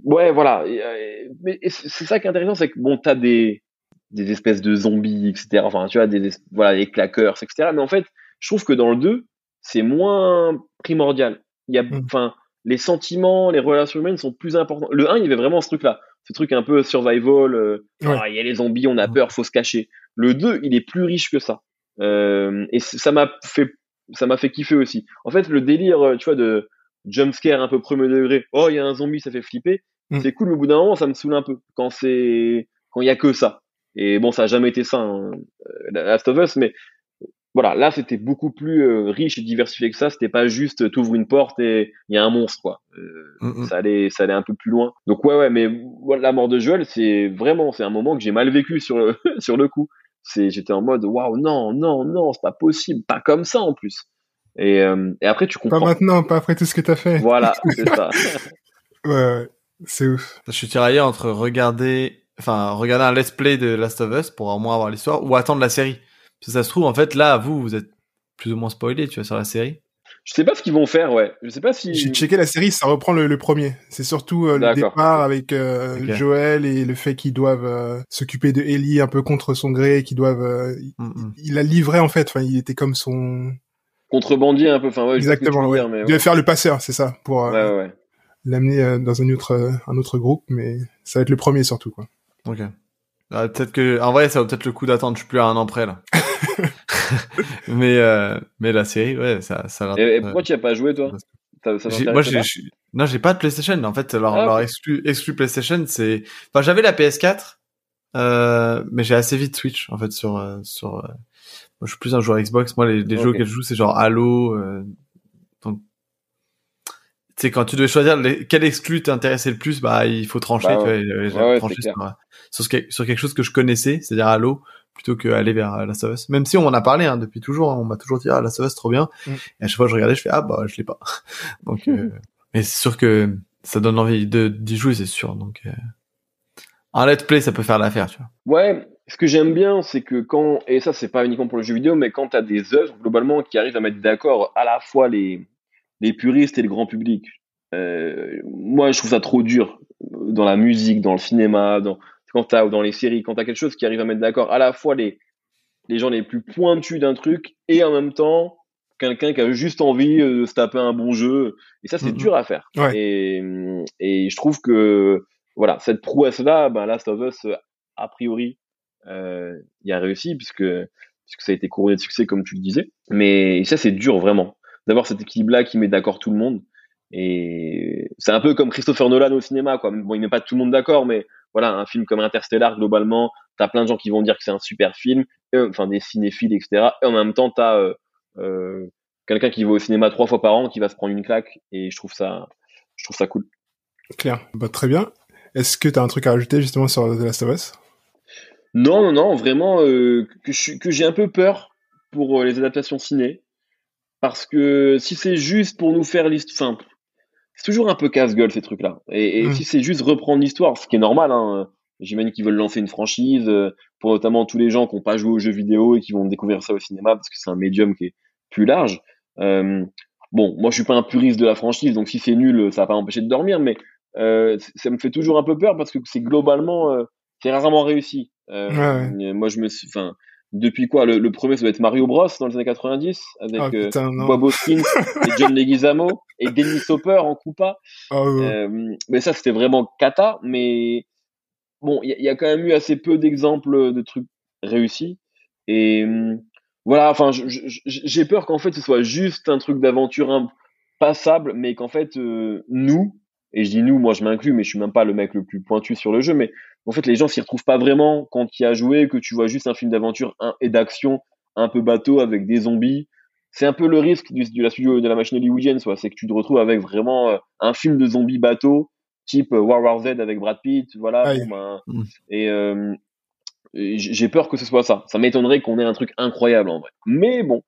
[SPEAKER 3] ouais, voilà. Et, euh, mais c'est ça qui est intéressant, c'est que bon, t'as des des espèces de zombies, etc. Enfin, tu vois, des es- voilà, des claqueurs, etc. Mais en fait, je trouve que dans le 2, c'est moins primordial. Il y a,
[SPEAKER 1] Mm.
[SPEAKER 3] enfin, les sentiments, les relations humaines sont plus importants. Le 1, il y avait vraiment ce truc-là. Ce truc un peu survival, euh,
[SPEAKER 1] Ouais.
[SPEAKER 3] ah, il y a les zombies, on a peur, faut se cacher. Le 2, il est plus riche que ça. Euh, et ça m'a fait, ça m'a fait kiffer aussi. En fait, le délire, tu vois, de jumpscare un peu premier degré. Oh, il y a un zombie, ça fait flipper.
[SPEAKER 1] Mm.
[SPEAKER 3] C'est cool, mais au bout d'un moment, ça me saoule un peu. Quand c'est, quand il y a que ça. Et bon, ça a jamais été ça, hein, euh, Last of Us, mais voilà, là, c'était beaucoup plus euh, riche et diversifié que ça. C'était pas juste, euh, t'ouvres une porte et il y a un monstre, quoi. Euh,
[SPEAKER 2] Mm, mm.
[SPEAKER 3] ça allait, ça allait un peu plus loin. Donc ouais, ouais, mais voilà, la mort de Joel, c'est vraiment, c'est un moment que j'ai mal vécu sur le, (laughs) sur le coup. C'est, j'étais en mode, waouh, non, non, non, c'est pas possible, pas comme ça en plus. Et, euh, et après, tu
[SPEAKER 1] pas
[SPEAKER 3] comprends.
[SPEAKER 1] maintenant, pas après tout ce que t'as fait.
[SPEAKER 3] Voilà, (laughs) c'est ça.
[SPEAKER 1] Ouais, ouais, c'est ouf.
[SPEAKER 2] Je suis tiraillé entre regarder, enfin, regarder un let's play de Last of Us pour au moins avoir l'histoire ou attendre la série. Parce que ça se trouve, en fait, là, vous, vous êtes plus ou moins spoilé, tu vois, sur la série.
[SPEAKER 3] Je sais pas ce qu'ils vont faire, ouais. Je sais pas si.
[SPEAKER 1] J'ai checké la série, ça reprend le, le premier. C'est surtout euh, le départ avec euh. Joël et le fait qu'ils doivent euh, s'occuper de Ellie un peu contre son gré, qu'ils doivent. euh, il-
[SPEAKER 2] Mm, mm.
[SPEAKER 1] il a livré en fait. Enfin, il était comme son.
[SPEAKER 3] Contrebandier un peu, enfin, ouais,
[SPEAKER 1] Exactement. Ouais.
[SPEAKER 3] dire, mais
[SPEAKER 1] Il devait faire le passeur, c'est ça, pour euh,
[SPEAKER 3] ouais, ouais, ouais.
[SPEAKER 1] l'amener euh, dans un autre euh, un autre groupe, mais ça va être le premier surtout quoi.
[SPEAKER 2] Ok. Ah, peut-être que, en vrai, ça vaut peut-être le coup d'attendre. Je suis plus à un an près, là. (laughs) (laughs) mais, euh, mais la série, ouais, ça, ça va.
[SPEAKER 3] Et, et
[SPEAKER 2] ouais.
[SPEAKER 3] pourquoi tu as pas joué, toi? Ça, ça
[SPEAKER 2] moi, j'ai, Non, j'ai pas de PlayStation. En fait, leur,
[SPEAKER 3] Ah,
[SPEAKER 2] leur exclu, exclu PlayStation, c'est. Enfin, j'avais la PS4, euh, mais j'ai assez vite Switch en fait sur euh, sur. Moi, je suis plus un joueur Xbox. Moi, les, les jeux que je joue, c'est genre Halo. euh, Donc, tu sais, quand tu devais choisir les, quel exclu t'intéressait le plus, bah, il faut trancher.
[SPEAKER 3] Bah
[SPEAKER 2] tu vois,
[SPEAKER 3] ouais.
[SPEAKER 2] tranché sur, euh, sur, ce que- sur quelque chose que je connaissais, c'est-à-dire Halo, plutôt que aller vers euh, Last of Us. Même si on m'en a parlé hein, depuis toujours, hein, on m'a toujours dit ah Last of Us trop bien.
[SPEAKER 1] Mm.
[SPEAKER 2] Et à chaque fois que je regardais, je fais ah bah je l'ai pas. (laughs) Donc, euh, mais c'est sûr que ça donne envie de d'y jouer, c'est sûr. Donc, euh, un let's play, ça peut faire l'affaire, tu vois.
[SPEAKER 3] Ouais, ce que j'aime bien, c'est que quand, et ça c'est pas uniquement pour le jeu vidéo, mais quand t'as des œuvres globalement qui arrivent à mettre d'accord à la fois les, les puristes et le grand public. Euh, moi, je trouve ça trop dur dans la musique, dans le cinéma, dans, quand t'as, ou dans les séries, quand t'as quelque chose qui arrive à mettre d'accord à la fois les, les gens les plus pointus d'un truc et en même temps quelqu'un qui a juste envie euh, de se taper un bon jeu. Et ça, c'est
[SPEAKER 2] Mhm.
[SPEAKER 3] dur à faire.
[SPEAKER 1] Ouais.
[SPEAKER 3] Et, et je trouve que, voilà, cette prouesse-là, ben, Last of Us, euh, a priori, euh, il a réussi puisque, ça a été couronné de succès, comme tu le disais. Mais ça, c'est dur, vraiment. D'avoir cet équilibre-là qui met d'accord tout le monde. Et c'est un peu comme Christopher Nolan au cinéma, quoi. Bon, il met pas tout le monde d'accord, mais voilà, un film comme Interstellar, globalement, t'as plein de gens qui vont dire que c'est un super film, euh, enfin des cinéphiles, etc. Et en même temps, t'as euh, euh, quelqu'un qui va au cinéma trois fois par an, qui va se prendre une claque, et je trouve ça, je trouve ça cool.
[SPEAKER 1] Claire. Bah, très bien. Est-ce que tu as un truc à rajouter justement sur The Last of Us?
[SPEAKER 3] Non, non, non, vraiment euh, que je suis- que j'ai un peu peur pour euh, les adaptations ciné, parce que si c'est juste pour nous faire l'histoire, enfin, c'est toujours un peu casse-gueule ces trucs-là. Et, et
[SPEAKER 1] Mm.
[SPEAKER 3] si c'est juste reprendre l'histoire, ce qui est normal, hein, j'imagine qu'ils veulent lancer une franchise euh, pour notamment tous les gens qui n'ont pas joué aux jeux vidéo et qui vont découvrir ça au cinéma parce que c'est un médium qui est plus large. Euh, bon, moi je suis pas un puriste de la franchise, donc si c'est nul, ça va pas m'empêcher de dormir, mais euh, ça me fait toujours un peu peur parce que c'est globalement, euh, c'est rarement réussi. Euh,
[SPEAKER 1] Ouais,
[SPEAKER 3] Moi je me suis, enfin, depuis quoi le, le premier ça doit être Mario Bros dans les années 90 avec
[SPEAKER 1] putain, non.
[SPEAKER 3] Bob Hoskins et John (laughs) Leguizamo et Dennis Hopper en coupa.
[SPEAKER 1] Ah, ouais.
[SPEAKER 3] Euh, mais ça, c'était vraiment cata. Mais bon, il y, y a quand même eu assez peu d'exemples de trucs réussis. Et hum, voilà, enfin, j'ai peur qu'en fait, ce soit juste un truc d'aventure passable, mais qu'en fait, nous, et je dis nous, moi je m'inclus, mais je suis même pas le mec le plus pointu sur le jeu, mais en fait, les gens s'y retrouvent pas vraiment quand il y a joué, que tu vois juste un film d'aventure et d'action un peu bateau avec des zombies. C'est un peu le risque du, de la studio de la machine hollywoodienne, soit c'est que tu te retrouves avec vraiment euh, un film de zombies bateau, type euh, War War Z avec Brad Pitt, voilà. Ben,
[SPEAKER 2] Mm.
[SPEAKER 3] et euh, et j'ai peur que ce soit ça. Ça m'étonnerait qu'on ait un truc incroyable en vrai. Mais bon,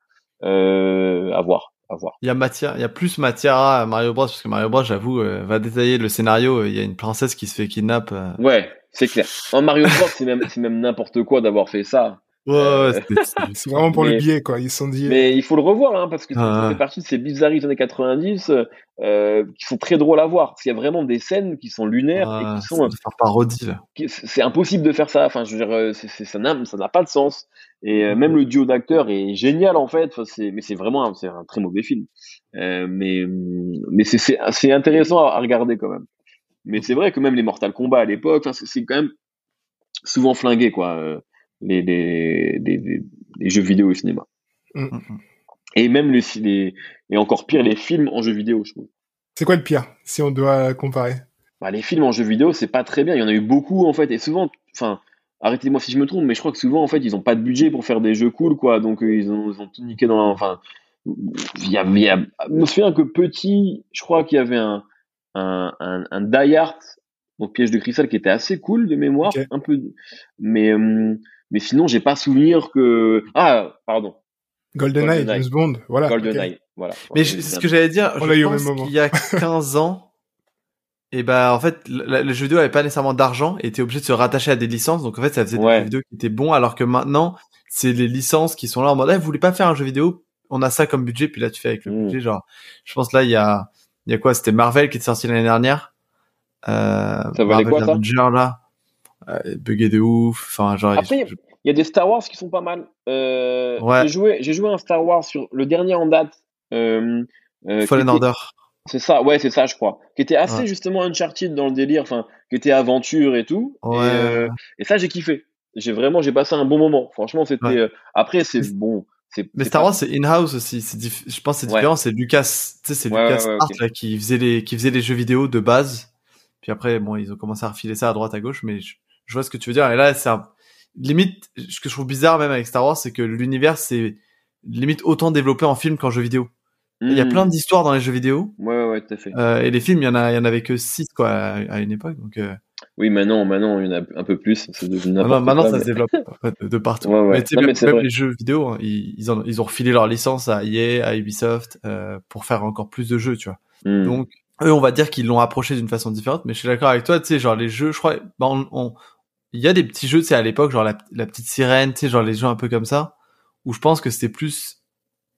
[SPEAKER 3] euh, à voir, à voir.
[SPEAKER 2] Il y a matière, il y a plus matière à Mario Bros parce que Mario Bros, j'avoue, euh, va détailler le scénario. euh, Il y a une princesse qui se fait kidnap. euh.
[SPEAKER 3] Ouais, c'est clair. En Mario Bros, c'est même, c'est même n'importe quoi d'avoir fait ça.
[SPEAKER 2] Ouais,
[SPEAKER 3] Euh,
[SPEAKER 1] C'est (laughs) vraiment pour le biais, quoi. Ils sont dit.
[SPEAKER 3] Mais il faut le revoir, hein, parce que ça
[SPEAKER 2] Ah.
[SPEAKER 3] fait partie de ces bizarreries des années 90 euh, qui sont très drôles à voir. Parce qu'il y a vraiment des scènes qui sont lunaires et
[SPEAKER 2] Ah,
[SPEAKER 3] qui sont,
[SPEAKER 2] ça doit faire parodie
[SPEAKER 3] qui- c'est impossible de faire ça. Enfin, je veux dire, euh, ça n'a, ça n'a pas de sens. Et euh, même le duo d'acteurs est génial en fait. Enfin, c'est, mais c'est vraiment, un, c'est un très mauvais film. Euh, mais, mais c'est, intéressant à, à regarder quand même. Mais c'est vrai que même les Mortal Kombat à l'époque, c'est quand même souvent flingué quoi. Les, les, les, les- les jeux vidéo au cinéma.
[SPEAKER 2] Mm, mm.
[SPEAKER 3] Et même les, les, et encore pire, les films en jeux vidéo, je trouve.
[SPEAKER 1] C'est quoi le pire, si on doit comparer?
[SPEAKER 3] Bah, les films en jeux vidéo, c'est pas très bien. Il y en a eu beaucoup, en fait. Et souvent, enfin, arrêtez-moi si je me trompe, mais je crois que souvent, en fait, ils ont pas de budget pour faire des jeux cool, quoi. Donc, euh, ils ont, ils ont tout niqué dans la, enfin, il y a, il y a, je me souviens que petit, je crois qu'il y avait un, un, un, un Die Hard, donc piège de cristal, qui était assez cool de mémoire, un peu, mais, hum, mais sinon, j'ai pas souvenir que, ah, pardon,
[SPEAKER 1] GoldenEye,
[SPEAKER 3] GoldenEye.
[SPEAKER 1] James Bond, voilà.
[SPEAKER 3] GoldenEye, voilà.
[SPEAKER 2] Mais je- ce que j'allais dire,
[SPEAKER 1] On
[SPEAKER 2] je
[SPEAKER 1] l'a eu au
[SPEAKER 2] pense
[SPEAKER 1] même moment.
[SPEAKER 2] qu'il y a 15 ans, et ben en fait, le, le jeu vidéo avait pas nécessairement d'argent et était obligé de se rattacher à des licences. Donc en fait, ça faisait
[SPEAKER 3] Ouais.
[SPEAKER 2] des jeux vidéo qui étaient bons, alors que maintenant, c'est les licences qui sont là en mode, eh, vous voulez pas faire un jeu vidéo? On a ça comme budget, puis là tu fais avec le
[SPEAKER 3] Mm.
[SPEAKER 2] budget. Genre, je pense là il y a, il y a quoi? C'était Marvel qui est sorti l'année dernière. Euh,
[SPEAKER 3] Ça valait
[SPEAKER 2] Marvel
[SPEAKER 3] quoi, ça?
[SPEAKER 2] Avenger, là, euh, bugué de ouf. Enfin, genre,
[SPEAKER 3] Après,
[SPEAKER 2] je-
[SPEAKER 3] Il y a des Star Wars qui sont pas mal. Euh,
[SPEAKER 2] Ouais.
[SPEAKER 3] J'ai joué, j'ai joué un Star Wars sur le dernier en date. Euh, euh,
[SPEAKER 2] Fallen
[SPEAKER 3] était-
[SPEAKER 2] Order.
[SPEAKER 3] C'est ça, ouais, c'est ça, je crois. Qui était assez
[SPEAKER 2] Ouais.
[SPEAKER 3] justement Uncharted dans le délire, enfin, qui était aventure et tout.
[SPEAKER 2] Ouais.
[SPEAKER 3] Et, et ça, j'ai kiffé. J'ai vraiment, j'ai passé un bon moment. Franchement, c'était. Après, c'est bon.
[SPEAKER 2] Mais Star Wars, c'est in-house aussi. Diff- Je pense que c'est différent. C'est Lucas, tu sais, c'est Lucas Art là, qui faisait les, qui faisait les jeux vidéo de base. Puis après, bon, ils ont commencé à refiler ça à droite à gauche, mais je, je vois ce que tu veux dire. Et là, c'est un... limite, ce que je trouve bizarre même avec Star Wars, c'est que l'univers c'est limite autant développé en film qu'en jeu vidéo. Il y a
[SPEAKER 3] Hmm.
[SPEAKER 2] plein d'histoires dans les jeux vidéo.
[SPEAKER 3] Ouais, ouais, tout à fait.
[SPEAKER 2] Euh, et les films, il y en a, il y en avait que 6 quoi à, à une époque. Donc euh,
[SPEAKER 3] Oui, maintenant, maintenant, il y en a un peu plus. Devenu
[SPEAKER 2] maintenant,
[SPEAKER 3] n'importe
[SPEAKER 2] maintenant,
[SPEAKER 3] quoi,
[SPEAKER 2] ça
[SPEAKER 3] mais-
[SPEAKER 2] se développe (laughs) en fait, de, partout.
[SPEAKER 3] Ouais, ouais.
[SPEAKER 2] Mais
[SPEAKER 3] Non,
[SPEAKER 2] même,
[SPEAKER 3] mais
[SPEAKER 2] même les jeux vidéo, hein, ils, ils, ont, ils ont refilé leur licence à EA, à Ubisoft euh, pour faire encore plus de jeux, tu vois.
[SPEAKER 3] Hmm.
[SPEAKER 2] Donc eux, on va dire qu'ils l'ont approché d'une façon différente. Mais je suis d'accord avec toi, tu sais, genre les jeux, je crois, bah, on, on- il y a des petits jeux, tu sais, à l'époque, genre la, la petite sirène, tu sais, genre les jeux un peu comme ça, où je pense que c'était plus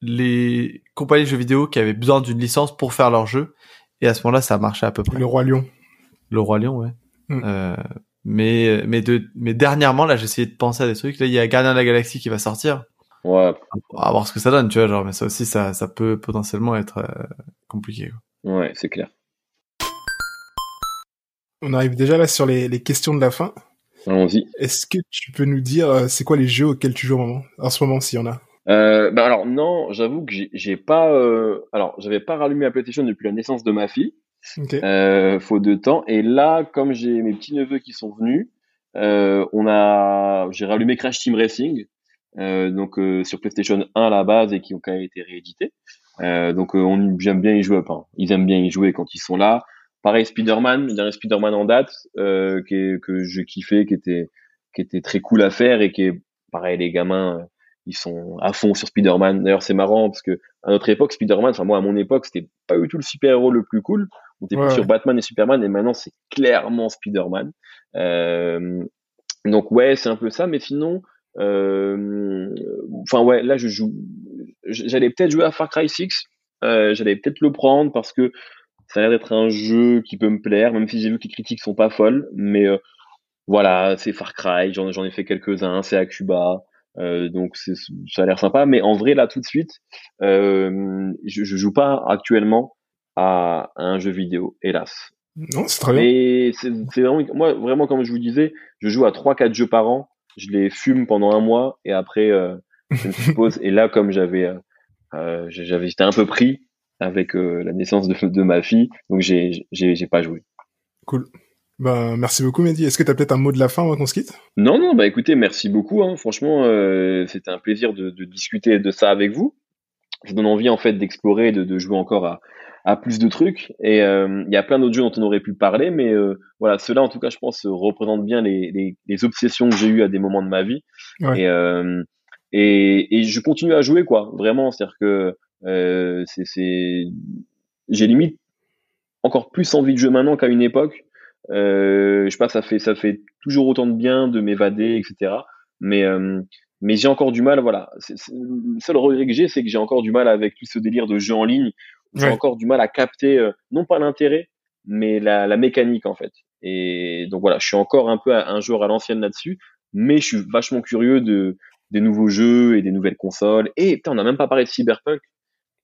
[SPEAKER 2] les compagnies de jeux vidéo qui avaient besoin d'une licence pour faire leur jeu. Et à ce moment-là, ça marchait à peu près.
[SPEAKER 1] Le Roi Lion.
[SPEAKER 2] Le Roi Lion, ouais.
[SPEAKER 1] Mm.
[SPEAKER 2] Euh, mais mais de mais dernièrement là, j'ai essayé de penser à des trucs. Là, il y a Gardien de la Galaxie qui va sortir.
[SPEAKER 3] Ouais,
[SPEAKER 2] On va voir ce que ça donne, tu vois. Genre, mais ça aussi, ça ça peut potentiellement être euh, compliqué. Quoi.
[SPEAKER 3] ouais, c'est clair.
[SPEAKER 1] On arrive déjà là sur les, les questions de la fin.
[SPEAKER 3] Allons-y.
[SPEAKER 1] Est-ce que tu peux nous dire euh, c'est quoi les jeux auxquels tu joues en, moment, en ce moment, s'il y en a?
[SPEAKER 3] Euh, bah alors non, j'avoue que j'ai- pas. euh, Alors, j'avais pas rallumé la PlayStation depuis la naissance de ma fille, euh, faute de temps. Et là, comme j'ai mes petits neveux qui sont venus, on a, j'ai rallumé Crash Team Racing, donc sur PlayStation 1 à la base et qui ont quand même été réédités. Donc on j'aime bien y jouer. Enfin, ils aiment bien y jouer quand ils sont là. Pareil Spider-Man, le dernier Spider-Man en date, euh, qui est- que je kiffais, qui était qui était très cool à faire et qui est pareil les gamins. ils sont à fond sur Spider-Man. D'ailleurs, c'est marrant parce que à notre époque, Spider-Man, enfin moi à mon époque, c'était pas du tout le super-héros le plus cool. On était
[SPEAKER 1] Ouais,
[SPEAKER 3] plus sur. Batman et Superman et maintenant c'est clairement Spider-Man. Euh, donc ouais, c'est un peu ça, mais sinon, euh, enfin ouais, là je joue, j'allais peut-être jouer à Far Cry 6. Euh, j'allais peut-être le prendre parce que ça a l'air d'être un jeu qui peut me plaire, même si j'ai vu que les critiques sont pas folles. Mais euh, voilà, c'est Far Cry, j'en j'en ai fait quelques-uns, c'est à Cuba. Euh, donc c'est- ça a l'air sympa, mais en vrai là tout de suite, euh, je, je joue pas actuellement à, un jeu vidéo, hélas.
[SPEAKER 1] Non, c'est très bien.
[SPEAKER 3] Mais c'est c'est vraiment, moi vraiment comme je vous disais, je joue à trois quatre jeux par an, je les fume pendant un mois et après euh, je me pause. (laughs) Et là comme j'avais, euh, euh, j'avais j'étais un peu pris avec euh, la naissance de, de ma fille, donc j'ai j'ai pas joué.
[SPEAKER 1] Cool. Ben, merci beaucoup, Mehdi. Est-ce que tu as peut-être un mot de la fin avant qu'on se quitte?
[SPEAKER 3] Non, non, bah écoutez, merci beaucoup. Hein. Franchement, euh, c'était un plaisir de, de discuter de ça avec vous. Ça donne envie en fait d'explorer, de, de jouer encore à, à plus de trucs. Et euh, il y a plein d'autres jeux dont on aurait pu parler, mais euh, voilà, ceux-là en tout cas, je pense, représentent bien les, les, les obsessions que j'ai eues à des moments de ma vie.
[SPEAKER 1] Ouais.
[SPEAKER 3] Et, et, et je continue à jouer, quoi. Vraiment, c'est-à-dire que euh, c'est, j'ai limite encore plus envie de jouer maintenant qu'à une époque. Euh, je sais pas, ça fait ça fait toujours autant de bien de m'évader, etc. Mais euh, mais j'ai encore du mal, voilà. Le seul regret que j'ai, c'est que j'ai encore du mal avec tout ce délire de jeu en ligne. J'ai
[SPEAKER 1] Ouais.
[SPEAKER 3] encore du mal à capter, euh, non pas l'intérêt, mais la, la mécanique en fait. Et donc voilà, je suis encore un peu à- un joueur à l'ancienne là-dessus, mais je suis vachement curieux de des nouveaux jeux et des nouvelles consoles. Et putain, on n'a même pas parlé de Cyberpunk,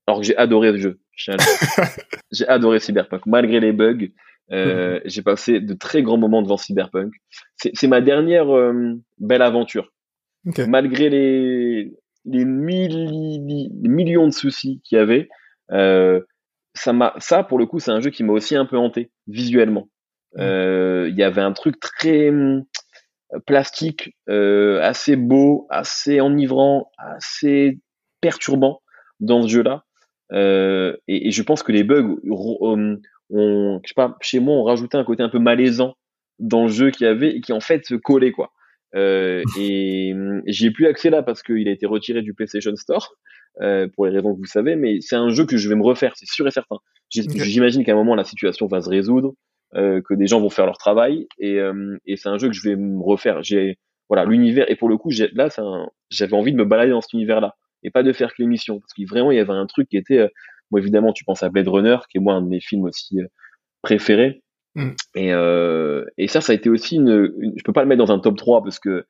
[SPEAKER 3] alors que j'ai adoré jeu. Le dire. (laughs) j'ai adoré Cyberpunk, malgré les bugs. Euh, j'ai passé de très grands moments devant Cyberpunk. C'est ma dernière euh, belle aventure. Malgré les, les, milli- les millions de soucis qu'il y avait, euh, ça pour le coup, c'est un jeu qui m'a aussi un peu hanté visuellement. Euh, Il y avait un truc très hum, plastique, assez beau, assez enivrant, assez perturbant dans ce jeu-là. Euh, et, et je pense que les bugs ro- hum, ont, je sais pas, chez moi, ont rajouté un côté un peu malaisant dans le jeu qu'il y avait et qui en fait se collait quoi. Euh, et j'y ai plus accès là parce qu'il a été retiré du PlayStation Store euh, pour les raisons que vous savez, mais c'est un jeu que je vais me refaire, c'est sûr et certain. J'imagine qu'à un moment la situation va se résoudre, euh, que des gens vont faire leur travail et, euh, et c'est un jeu que je vais me refaire. J'ai voilà l'univers et pour le coup là j'avais envie de me balader dans cet univers là et pas de faire que l'émission parce que vraiment il y avait un truc qui était euh, moi évidemment tu penses à Blade Runner qui est moi un de mes films aussi euh, préférés
[SPEAKER 1] Mm.
[SPEAKER 3] et euh, et ça ça a été aussi une, une- je peux pas le mettre dans un top 3 parce que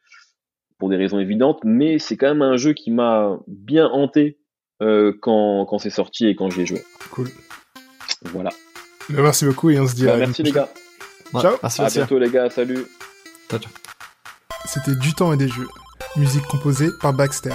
[SPEAKER 3] pour des raisons évidentes mais c'est quand même un jeu qui m'a bien hanté euh, quand quand c'est sorti et quand je l'ai joué
[SPEAKER 1] Cool.
[SPEAKER 3] voilà
[SPEAKER 1] Ben, merci beaucoup et on se dit
[SPEAKER 3] Bah,
[SPEAKER 1] à
[SPEAKER 3] merci les gars
[SPEAKER 1] Ciao.
[SPEAKER 2] Merci,
[SPEAKER 3] à
[SPEAKER 2] merci.
[SPEAKER 3] bientôt les gars salut
[SPEAKER 2] Ciao, ciao.
[SPEAKER 1] C'était Du temps et des jeux. Musique composée par Baxter.